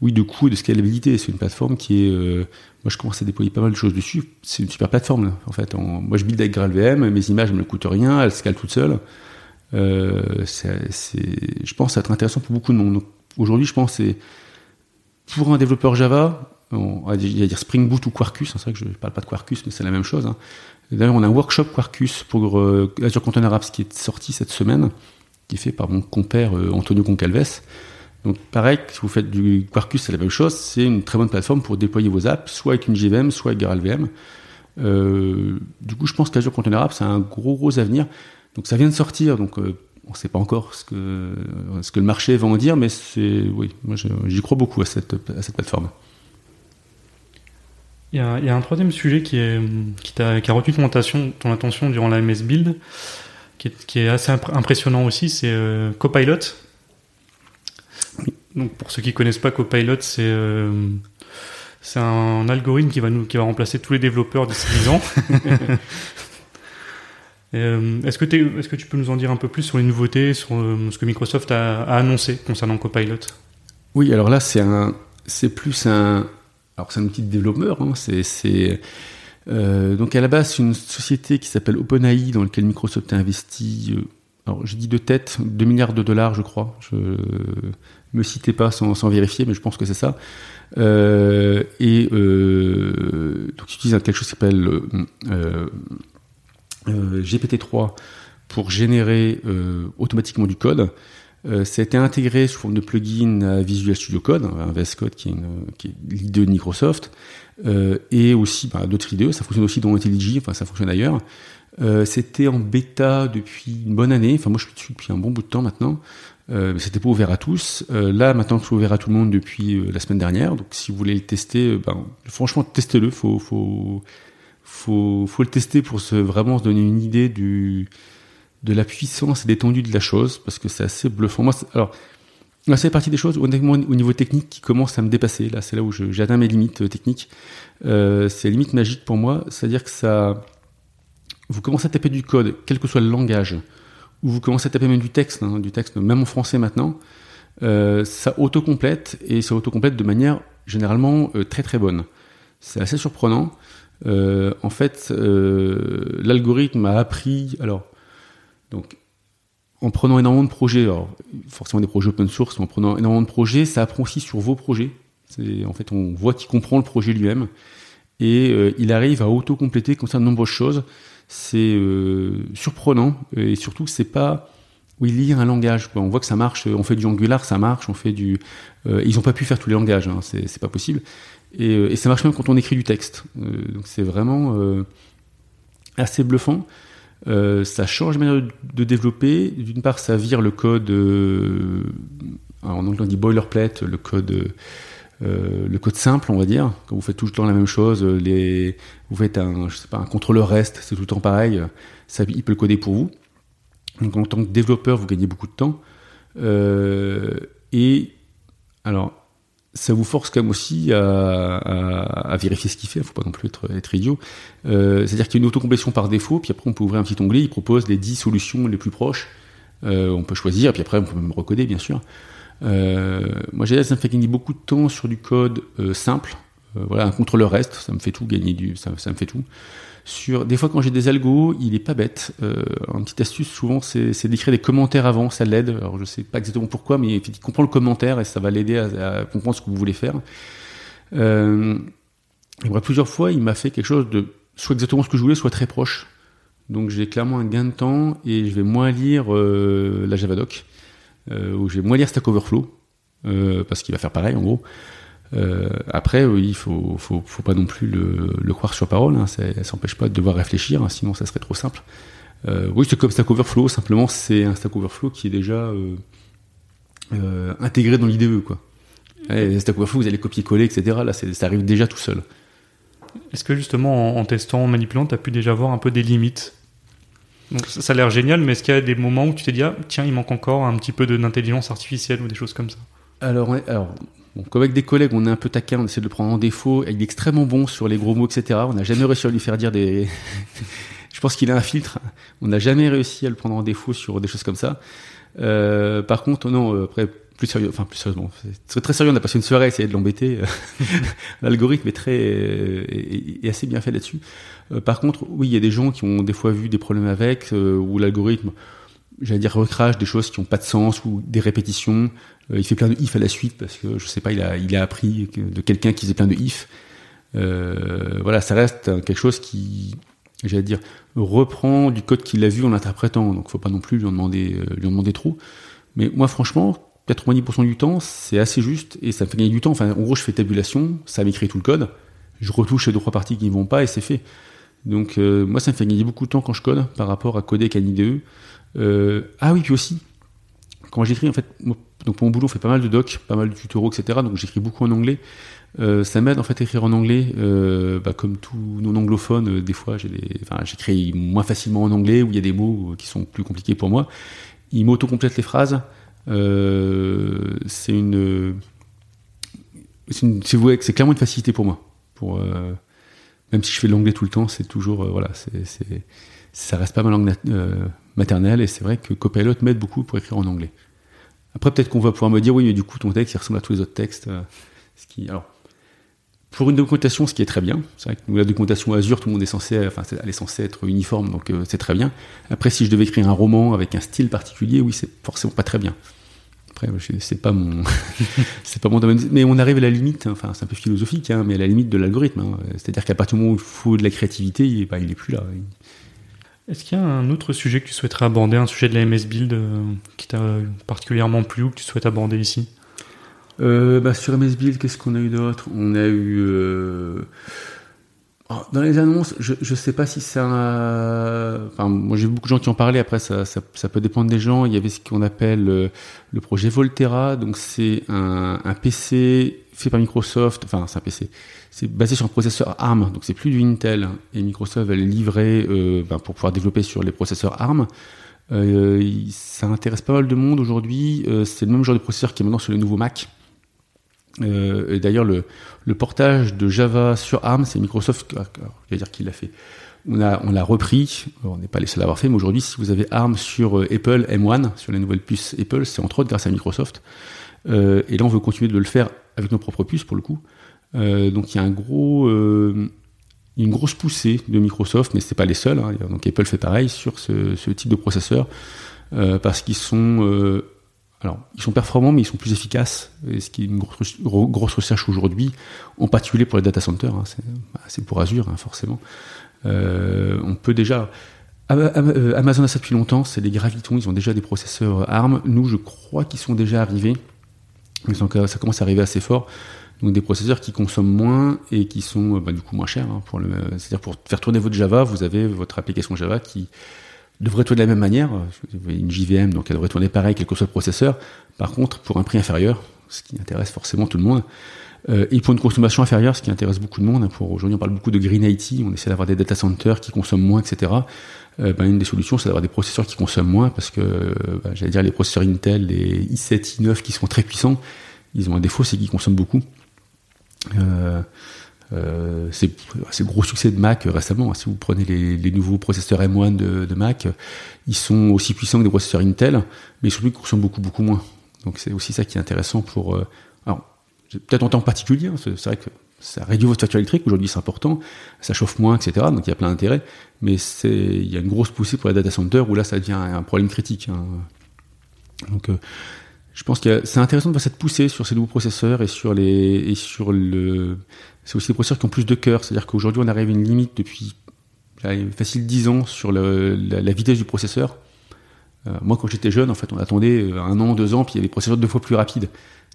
oui de coût et de scalabilité. C'est une plateforme qui est euh, moi je commence à déployer pas mal de choses dessus. C'est une super plateforme en fait. moi je build avec GraalVM, mes images ne me coûtent rien, elles scalent toutes seules. Euh, je pense ça va être intéressant pour beaucoup de monde. Aujourd'hui je pense c'est pour un développeur Java, on va dire Spring Boot ou Quarkus, c'est vrai que je ne parle pas de Quarkus, mais c'est la même chose. Hein. D'ailleurs, on a un workshop Quarkus pour euh, Azure Container Apps qui est sorti cette semaine, qui est fait par mon compère euh, Antonio Concalves. Donc pareil, si vous faites du Quarkus, c'est la même chose. C'est une très bonne plateforme pour déployer vos apps, soit avec une JVM, soit avec GraalVM. Euh, du coup, je pense qu'Azure Container Apps a un gros gros avenir. Donc ça vient de sortir, donc on ne sait pas encore ce que, ce que le marché va en dire, mais c'est oui, moi j'y crois beaucoup à cette, plateforme. Il y, a, un troisième sujet qui, a, retenu ton attention, durant la MS Build, qui est, qui est assez impressionnant aussi, c'est euh, Copilot. Donc pour ceux qui connaissent pas Copilot, c'est euh, c'est un algorithme qui va nous qui va remplacer tous les développeurs d'ici 10 ans. euh, est-ce que, est-ce que tu peux nous en dire un peu plus sur les nouveautés, sur euh, ce que Microsoft a, annoncé concernant Copilot? Oui, alors là c'est un c'est plus un, alors c'est un outil de développeur, hein, c'est donc à la base une société qui s'appelle OpenAI dans laquelle Microsoft a investi. Alors j'ai dit de tête 2 milliards de dollars, je crois. Je me citez pas sans, vérifier, mais je pense que c'est ça. Euh, et donc ils utilisent quelque chose qui s'appelle GPT-3 pour générer automatiquement du code. Euh, ça a été intégré sous forme de plugin à Visual Studio Code, un VS Code qui est, l'IDE de Microsoft, euh, et aussi bah, d'autres IDE. Ça fonctionne aussi dans IntelliJ, enfin ça fonctionne ailleurs. Euh, c'était en bêta depuis une bonne année. Enfin moi je suis dessus depuis un bon bout de temps maintenant. Euh, c'était pas ouvert à tous. Euh, là maintenant c'est ouvert à tout le monde depuis euh, la semaine dernière. Donc si vous voulez le tester, ben, franchement testez-le. Faut, faut, le tester pour se, vraiment se donner une idée de la puissance et l'étendue de la chose, parce que c'est assez bluffant. Moi, alors, c'est partie des choses, honnêtement, au niveau technique, qui commence à me dépasser. Là, c'est là où j'atteins mes limites euh, techniques. Euh, c'est limite magique pour moi, c'est-à-dire que ça, vous commencez à taper du code, quel que soit le langage, ou vous commencez à taper même du texte, hein, du texte, même en français maintenant, euh, ça autocomplète et ça autocomplète de manière généralement euh, très très bonne. C'est assez surprenant. en fait, l'algorithme a appris. Alors, donc, en prenant énormément de projets, forcément des projets open source, mais en prenant énormément de projets, ça apprend aussi sur vos projets. En fait, on voit qu'il comprend le projet lui-même et euh, il arrive à auto-compléter comme ça de nombreuses choses. C'est euh, surprenant et surtout c'est pas oui lire un langage. On voit que ça marche. On fait du Angular, ça marche. On fait du. Euh, ils ont pas pu faire tous les langages. Hein, c'est pas possible. Et, et, ça marche même quand on écrit du texte. donc c'est vraiment assez bluffant. Euh, ça change la manière de développer. D'une part, ça vire le code, euh, en anglais on dit boilerplate, le code, euh, le code simple, on va dire. Quand vous faites tout le temps la même chose, les, vous faites un, contrôleur reste, c'est tout le temps pareil. Il peut le coder pour vous. Donc en tant que développeur, vous gagnez beaucoup de temps. et alors, ça vous force quand même aussi à, vérifier ce qu'il fait. Il faut pas non plus être, idiot. Euh, C'est-à-dire qu'il y a une autocomplétion par défaut, puis après on peut ouvrir un petit onglet, il propose les 10 solutions les plus proches. Euh, on peut choisir, puis après on peut même recoder, bien sûr. Euh, moi, j'ai ça me fait gagner beaucoup de temps sur du code euh, simple. Euh, voilà, un contrôleur reste, ça me fait tout gagner du, ça, me fait tout sur des fois quand j'ai des algos, il est pas bête. Euh, une petite astuce souvent, c'est d'écrire des commentaires avant, ça l'aide. Alors je sais pas exactement pourquoi, mais il comprend le commentaire et ça va l'aider à, comprendre ce que vous voulez faire. Et plusieurs fois, il m'a fait quelque chose de soit exactement ce que je voulais, soit très proche. Donc j'ai clairement un gain de temps et je vais moins lire la Javadoc, euh, ou je vais moins lire Stack Overflow, euh, parce qu'il va faire pareil en gros. Euh, après, il faut, faut, pas non plus le, croire sur parole. Hein, ça s'empêche pas de devoir réfléchir, hein, sinon ça serait trop simple. Oui, c'est comme Stack Overflow. Simplement, c'est un Stack Overflow qui est déjà intégré dans l'IDE, quoi. Et Stack Overflow, vous allez copier-coller, etc. Là, ça arrive déjà tout seul. Est-ce que justement, en, testant, en manipulant, tu as pu déjà voir un peu des limites donc, ça, a l'air génial, mais est-ce qu'il y a des moments où tu t'es dit, ah, tiens, il manque encore un petit peu d'intelligence artificielle ou des choses comme ça? Alors, alors comme avec des collègues, on est un peu taquin, on essaie de le prendre en défaut. Il est extrêmement bon sur les gros mots, etc. On n'a jamais réussi à lui faire dire des. Je pense qu'il a un filtre. On n'a jamais réussi à le prendre en défaut sur des choses comme ça. Euh, par contre, non, euh, après, plus sérieux, enfin plus sérieusement, c'est très sérieux. On a passé une soirée à essayer de l'embêter. L'algorithme est très est, assez bien fait là-dessus. Euh, par contre, oui, il y a des gens qui ont des fois vu des problèmes avec, euh, où l'algorithme j'allais dire recrache des choses qui n'ont pas de sens ou des répétitions. Euh, il fait plein de if à la suite parce que je sais pas, il a, il a appris de quelqu'un qui faisait plein de if. Euh, voilà, ça reste quelque chose qui, j'allais dire, reprend du code qu'il a vu en l'interprétant. Donc, faut pas non plus lui en demander, euh, lui en demander trop. Mais moi, franchement, 90% du temps, c'est assez juste et ça me fait gagner du temps. Enfin, en gros, je fais tabulation, ça m'écrit tout le code, je retouche les deux trois parties qui ne vont pas et c'est fait. Donc, euh, moi, ça me fait gagner beaucoup de temps quand je code par rapport à coder avec un IDE. Euh, ah oui, puis aussi, quand j'écris, en fait, donc pour mon boulot, on fait pas mal de docs, pas mal de tutoriaux, etc. Donc j'écris beaucoup en anglais. Euh, ça m'aide en fait à écrire en anglais, bah, comme tous non anglophones. Euh, des fois, j'écris moins facilement en anglais où il y a des mots qui sont plus compliqués pour moi. Il m'auto-complète les phrases. Euh, c'est une, c'est clairement une facilité pour moi. Pour même si je fais de l'anglais tout le temps, c'est toujours voilà, c'est ça reste pas ma langue maternelle et c'est vrai que Copilot m'aide beaucoup pour écrire en anglais. Après, peut-être qu'on va pouvoir me dire, oui, mais du coup, ton texte, il ressemble à tous les autres textes. Euh, alors, pour une documentation, ce qui est très bien. C'est vrai que la documentation Azure, tout le monde est censé, enfin, elle est censée être uniforme, donc euh, c'est très bien. Après, si je devais écrire un roman avec un style particulier, oui, c'est forcément pas très bien. Après, c'est pas mon, c'est pas mon domaine. Mais on arrive à la limite, enfin, c'est un peu philosophique, hein, mais à la limite de l'algorithme. Hein. C'est-à-dire qu'à partir du moment où il faut de la créativité, il, bah, il est plus là. Est-ce qu'il y a un autre sujet que tu souhaiterais aborder, un sujet de la MS Build euh, qui t'a particulièrement plu ou que tu souhaites aborder ici? Euh, bah, Sur MS Build, qu'est-ce qu'on a eu d'autre? On a eu... Euh, oh, dans les annonces, je ne sais pas si ça... Enfin, moi j'ai beaucoup de gens qui en parlaient, après ça, peut dépendre des gens. Il y avait ce qu'on appelle le projet Volterra, donc c'est un, PC fait par Microsoft, enfin c'est un PC, c'est basé sur un processeur ARM, donc c'est plus du Intel. Et Microsoft va le livrer euh, pour pouvoir développer sur les processeurs ARM. Euh, ça intéresse pas mal de monde aujourd'hui. Euh, c'est le même genre de processeur qui est maintenant sur les nouveaux Mac. Euh, d'ailleurs, le, portage de Java sur ARM, c'est Microsoft, je dire qu'il l'a fait. On l'a repris. On n'est pas les seuls à l'avoir fait, mais aujourd'hui, si vous avez ARM sur Apple M1, sur les nouvelles puces Apple, c'est entre autres grâce à Microsoft. et là, on veut continuer de le faire avec nos propres puces pour le coup. Euh, donc il y a euh, une grosse poussée de Microsoft, mais c'est pas les seuls. Hein. Donc Apple fait pareil sur ce, ce type de processeur euh, parce qu'ils sont euh, alors, ils sont performants, mais ils sont plus efficaces. Et ce qui est une grosse, recherche aujourd'hui, en particulier pour les data centers. Hein, c'est pour Azure, hein, forcément. Euh, on peut déjà. Euh, Amazon a ça depuis longtemps, c'est les Graviton, ils ont déjà des processeurs ARM. Nous, je crois qu'ils sont déjà arrivés. Ça commence à arriver assez fort. Donc des processeurs qui consomment moins et qui sont bah, du coup moins chers. Hein, c'est-à-dire pour faire tourner votre Java, vous avez votre application Java qui devrait tourner de la même manière. Une JVM, donc elle devrait tourner pareil, quel que soit le processeur. Par contre, pour un prix inférieur, ce qui intéresse forcément tout le monde. Euh, et pour une consommation inférieure, ce qui intéresse beaucoup de monde. Hein, pour aujourd'hui, on parle beaucoup de green IT. On essaie d'avoir des data centers qui consomment moins, etc. Euh, ben, une des solutions, c'est d'avoir des processeurs qui consomment moins, parce que, ben, j'allais dire, les processeurs Intel, les i7, i9, qui sont très puissants, ils ont un défaut, c'est qu'ils consomment beaucoup. Euh, euh, c'est le gros succès de Mac récemment. Si vous prenez les, nouveaux processeurs M1 de, Mac, ils sont aussi puissants que des processeurs Intel, mais surtout ils consomment beaucoup beaucoup moins. Donc c'est aussi ça qui est intéressant pour. Euh, alors peut-être en temps particulier, hein, c'est vrai que ça réduit votre facture électrique. Aujourd'hui c'est important, ça chauffe moins, etc. Donc il y a plein d'intérêts, mais il y a une grosse poussée pour les data centers où là ça devient un problème critique. Hein. Donc euh, je pense que c'est intéressant de voir cette poussée sur ces nouveaux processeurs et sur les et sur le c'est aussi des processeurs qui ont plus de cœur. C'est-à-dire qu'aujourd'hui, on arrive à une limite depuis facile 10 ans sur la, vitesse du processeur. Euh, moi, quand j'étais jeune, en fait, on attendait euh, un an, deux ans, puis il y avait des processeurs deux fois plus rapides.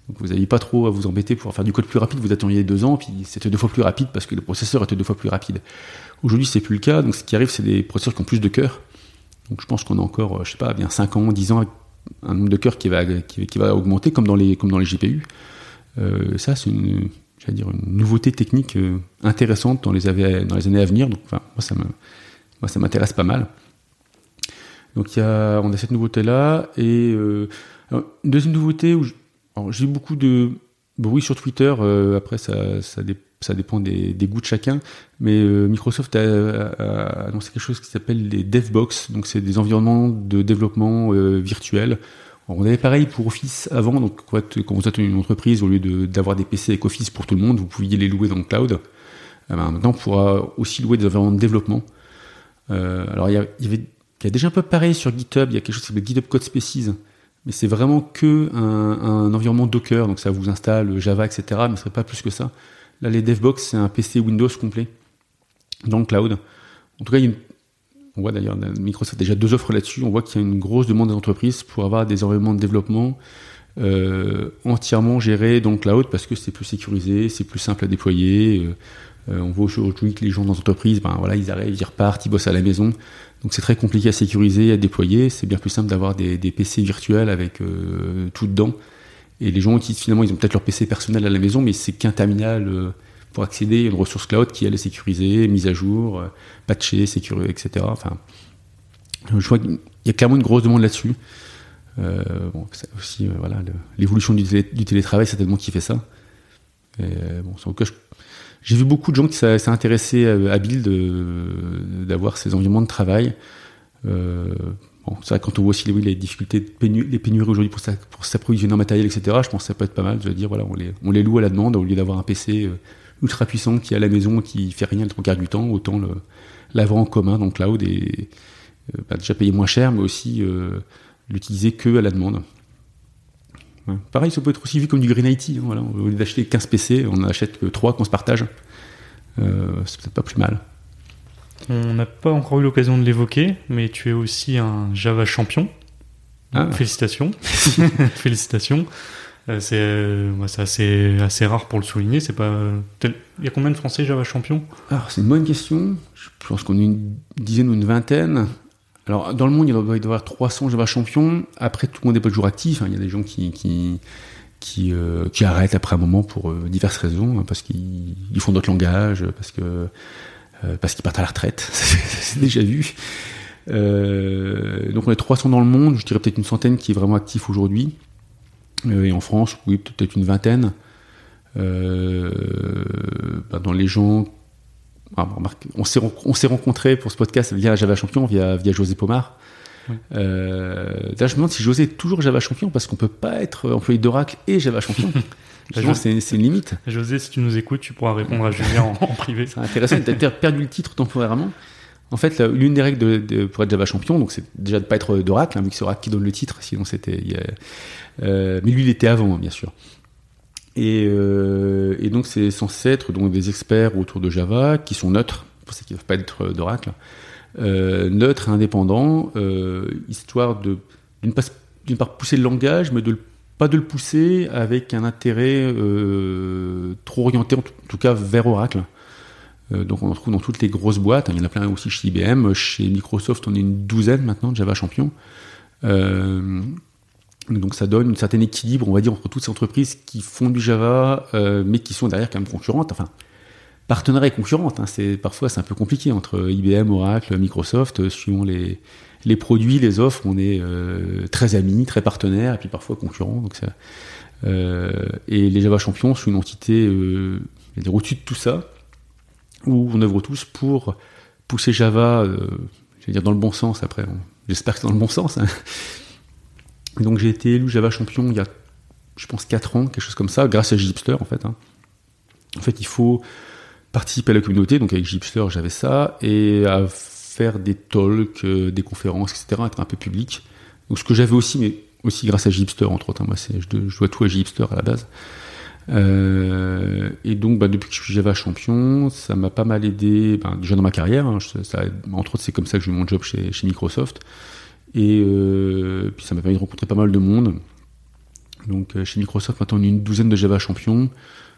Donc vous n'aviez pas trop à vous embêter pour faire du code plus rapide, vous attendiez deux ans, puis c'était deux fois plus rapide parce que le processeur était deux fois plus rapide. Aujourd'hui, c'est plus le cas, donc ce qui arrive, c'est des processeurs qui ont plus de cœur. Donc je pense qu'on a encore, euh, je sais pas, bien 5 ans, 10 ans, un nombre de cœurs qui va, qui, va augmenter comme dans les, comme dans les GPU. ça, c'est une, dire, une nouveauté technique euh, intéressante dans les, dans les années à venir. Donc, moi, ça moi, ça m'intéresse pas mal. Donc, y a, on a cette nouveauté-là. Et euh, une deuxième nouveauté où j'ai eu beaucoup de bruit sur Twitter. Euh, après, ça, ça, dépend des, goûts de chacun. Mais Microsoft a, annoncé quelque chose qui s'appelle les DevBox. Donc, c'est des environnements de développement virtuels on avait pareil pour Office avant, donc quand vous êtes une entreprise, au lieu d'avoir des PC avec Office pour tout le monde, vous pouviez les louer dans le cloud. Euh, ben, maintenant, on pourra aussi louer des environnements de développement. Euh, alors, il y, avait, a déjà un peu pareil sur GitHub, il y a quelque chose qui s'appelle GitHub Code Spaces, mais c'est vraiment que un, environnement Docker, donc ça vous installe Java, etc., mais ce serait pas plus que ça. Là, les DevBox, c'est un PC Windows complet dans le cloud. En tout cas, il y a une on voit d'ailleurs, Microsoft a déjà deux offres là-dessus. On voit qu'il y a une grosse demande des entreprises pour avoir des environnements de développement euh, entièrement gérés dans le cloud parce que c'est plus sécurisé, c'est plus simple à déployer. Euh, euh, on voit aujourd'hui que les gens dans les entreprises, ben voilà, ils arrivent, ils repartent, ils bossent à la maison. Donc c'est très compliqué à sécuriser, à déployer. C'est bien plus simple d'avoir des, PC virtuels avec tout dedans. Et les gens utilisent finalement, ils ont peut-être leur PC personnel à la maison, mais c'est qu'un terminal pour accéder à une ressource cloud qui elle est sécurisée, mise à jour, euh, patchée, sécurisée, etc. Enfin, je vois qu'il y a clairement une grosse demande là-dessus. Euh, aussi, euh, voilà, l'évolution du, télétravail, c'est tellement qui fait ça. bon, j'ai vu beaucoup de gens qui s'est intéressé à, Build d'avoir ces environnements de travail. bon, quand on voit aussi les, difficultés, de les pénuries aujourd'hui pour, s'approvisionner en matériel, etc. Je pense que ça peut être pas mal. Dire, voilà, on les, on les loue à la demande au lieu d'avoir un PC ultra puissant qui est à la maison qui fait rien le trois quarts du temps, autant l'avoir en commun dans le cloud et euh, bah, déjà payer moins cher, mais aussi euh, l'utiliser que à la demande. Pareil, ça peut être aussi vu comme du Green IT. Hein, voilà. Au lieu d'acheter 15 PC, on en achète que 3 qu'on se partage. Euh, c'est peut-être pas plus mal. On n'a pas encore eu l'occasion de l'évoquer, mais tu es aussi un Java champion. Ah. Félicitations. Félicitations. Euh, euh, c'est assez, assez rare pour le souligner. C'est pas. Il y a combien de Français Java champion c'est une bonne question. Je pense qu'on est une dizaine ou une vingtaine. Alors dans le monde, il doit y avoir 300 Java champions. Après, tout le monde n'est pas toujours actif. Hein. Il y a des gens qui qui qui, euh, arrêtent après un moment pour diverses raisons, hein, parce qu'ils font d'autres langages, parce que parce qu'ils partent à la retraite. c'est déjà vu. donc on est 300 dans le monde. Je dirais peut-être une centaine qui est vraiment actif aujourd'hui. Euh, et en France, oui, peut-être une vingtaine. Bah, dans les gens. Ah, on s'est rencontrés pour ce podcast via Java Champion, via, via José Pomar. Euh, là, je me demande si j'osais toujours Java champion parce qu'on peut pas être employé d'Oracle et Java champion. C'est une limite. José, si tu nous écoutes, tu pourras répondre à Julien en, privé. C'est intéressant. Tu as perdu le titre temporairement. En fait, l'une des règles pour être Java champion, donc c'est déjà de pas être d'Oracle, hein, vu que c'est Oracle qui donne le titre, sinon c'était. Euh, mais lui, il était avant, bien sûr. Et, euh, et donc, c'est censé être des experts autour de Java qui sont neutres, pour ceux qui ne peuvent pas être d'Oracle, euh, neutres et indépendants, histoire d'une part pousser le langage, mais de pas de le pousser avec un intérêt trop orienté, en tout cas vers Oracle. Euh, donc on en trouve dans toutes les grosses boîtes. Il y en a plein aussi chez IBM. Chez Microsoft, on est une douzaine maintenant de Java champions. Euh, donc ça donne un certain équilibre, on va dire, entre toutes ces entreprises qui font du Java, euh, mais qui sont derrière quand même concurrentes. Enfin, partenaires et concurrentes. Hein. C'est parfois c'est un peu compliqué entre IBM, Oracle, Microsoft, suivant les les produits, les offres. On est très amis, très partenaires, et puis parfois concurrents. Donc et les Java champions sont une entité au-dessus de tout ça où on œuvre tous pour pousser Java, je vais dire dans le bon sens après, j'espère que c'est dans le bon sens. Hein. Donc j'ai été élu Java champion il y a, je pense, 4 ans, quelque chose comme ça, grâce à Gipster en fait. Hein. En fait, il faut participer à la communauté, donc avec Gipster j'avais ça, et à faire des talks, euh, des conférences, etc., être un peu public. Donc ce que j'avais aussi, mais aussi grâce à Gipster entre autres, hein. moi je dois tout à Gipster à la base. Euh, et donc, bah, depuis que je suis Java champion, ça m'a pas mal aidé, ben, déjà dans ma carrière. Hein, ça, entre autres, c'est comme ça que j'ai eu mon job chez, Microsoft. Et euh, puis, ça m'a permis de rencontrer pas mal de monde. Donc, euh, chez Microsoft, maintenant, on est une douzaine de Java champions.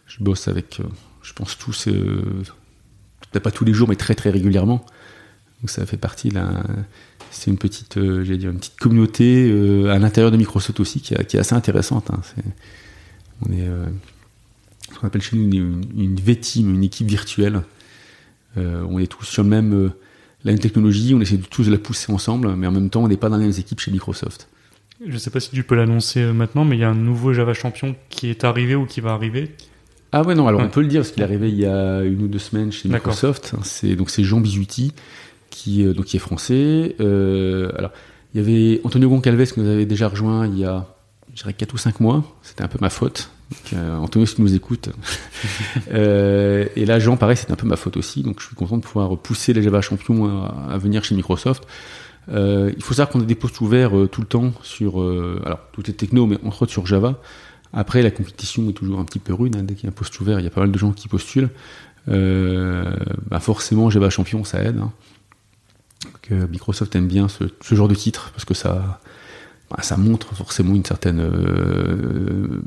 Je bosse avec, je pense, tous, peut-être pas tous les jours, mais très très régulièrement. Donc, ça fait partie là. C'est une petite, dire, une petite communauté à l'intérieur de Microsoft aussi qui, qui est assez intéressante. Hein. on est ce qu'on appelle chez nous une, une V-team, une équipe virtuelle. Euh, on est tous sur le même, euh, la même technologie, on essaie de tous de la pousser ensemble, mais en même temps, on n'est pas dans les mêmes équipes chez Microsoft. Je ne sais pas si tu peux l'annoncer euh, maintenant, mais il y a un nouveau Java champion qui est arrivé ou qui va arriver. Ah ouais, non, alors on peut le dire, parce qu'il est arrivé il y a une ou deux semaines chez Microsoft. C'est, donc c'est Jean Bisuti, qui, donc, qui est français. alors, il y avait Antonio Goncalves qui nous avait déjà rejoint il y a, je dirais, 4 ou 5 mois. C'était un peu ma faute. Euh, Antonio, si tu nous écoutes. euh, et là, Jean, pareil, c'est un peu ma faute aussi. Donc, je suis content de pouvoir pousser les Java champions à, venir chez Microsoft. Euh, il faut savoir qu'on a des postes ouverts euh, tout le temps sur, alors, toutes les technos, mais entre autres sur Java. Après, la compétition est toujours un petit peu rude. Hein. Dès qu'il y a un poste ouvert, il y a pas mal de gens qui postulent. Bah forcément, Java champion, ça aide. Hein. Microsoft aime bien ce, ce, genre de titre parce que ça, bah, ça montre forcément une certaine euh,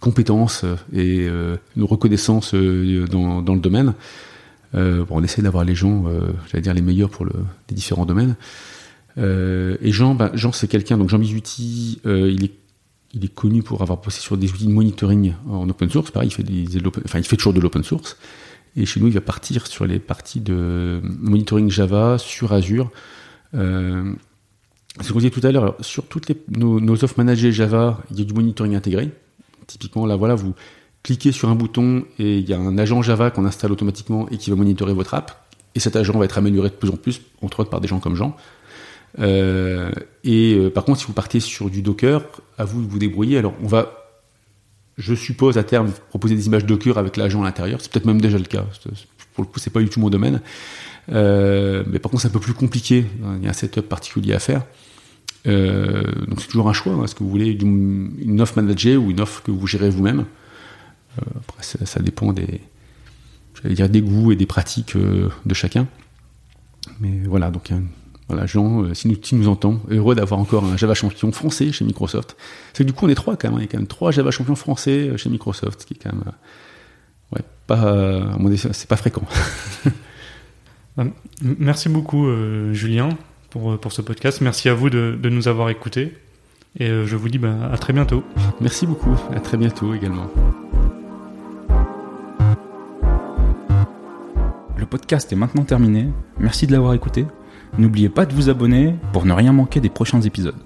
compétence et euh, une reconnaissance euh, dans, le domaine. Bon, on essaie d'avoir les gens, j'allais dire les meilleurs pour le, les différents domaines. et Jean, bah, Jean c'est quelqu'un, donc Jean Bizuti, il est connu pour avoir bossé sur des outils de monitoring en open source. Pareil, il fait, enfin, il fait toujours de l'open source. Et chez nous, il va partir sur les parties de monitoring Java sur Azure. Euh, ce qu'on disait tout à l'heure, sur toutes nos, nos offres managées Java, il y a du monitoring intégré. Typiquement, là, voilà, vous cliquez sur un bouton et il y a un agent Java qu'on installe automatiquement et qui va monitorer votre app. Et cet agent va être amélioré de plus en plus, entre autres par des gens comme Jean. Euh, et euh, par contre, si vous partez sur du Docker, à vous de vous débrouiller. Alors, on va, je suppose, à terme, proposer des images Docker avec l'agent à l'intérieur. C'est peut-être même déjà le cas. Pour le coup, c'est pas du tout mon domaine. Euh, mais par contre, c'est un peu plus compliqué. Il y a un setup particulier à faire. Euh, donc c'est toujours un choix. Hein. Est-ce que vous voulez une offre managée ou une offre que vous gérez vous-même? Euh, Après, ça, dépend des, dire des goûts et des pratiques euh, de chacun. Mais voilà, donc voilà, Jean, si nous, si nous entend, heureux d'avoir encore un Java champion français chez Microsoft. C'est que du coup, on est trois quand même. Hein. Il y a quand même trois Java champions français chez Microsoft, ce qui est quand même, ouais, pas, à mon avis, c'est pas fréquent. Merci beaucoup, Julien pour, euh, pour ce podcast. Merci à vous de, de nous avoir écoutés. Et euh, je vous dis bah, à très bientôt. Merci beaucoup. À très bientôt également. Le podcast est maintenant terminé. Merci de l'avoir écouté. N'oubliez pas de vous abonner pour ne rien manquer des prochains épisodes.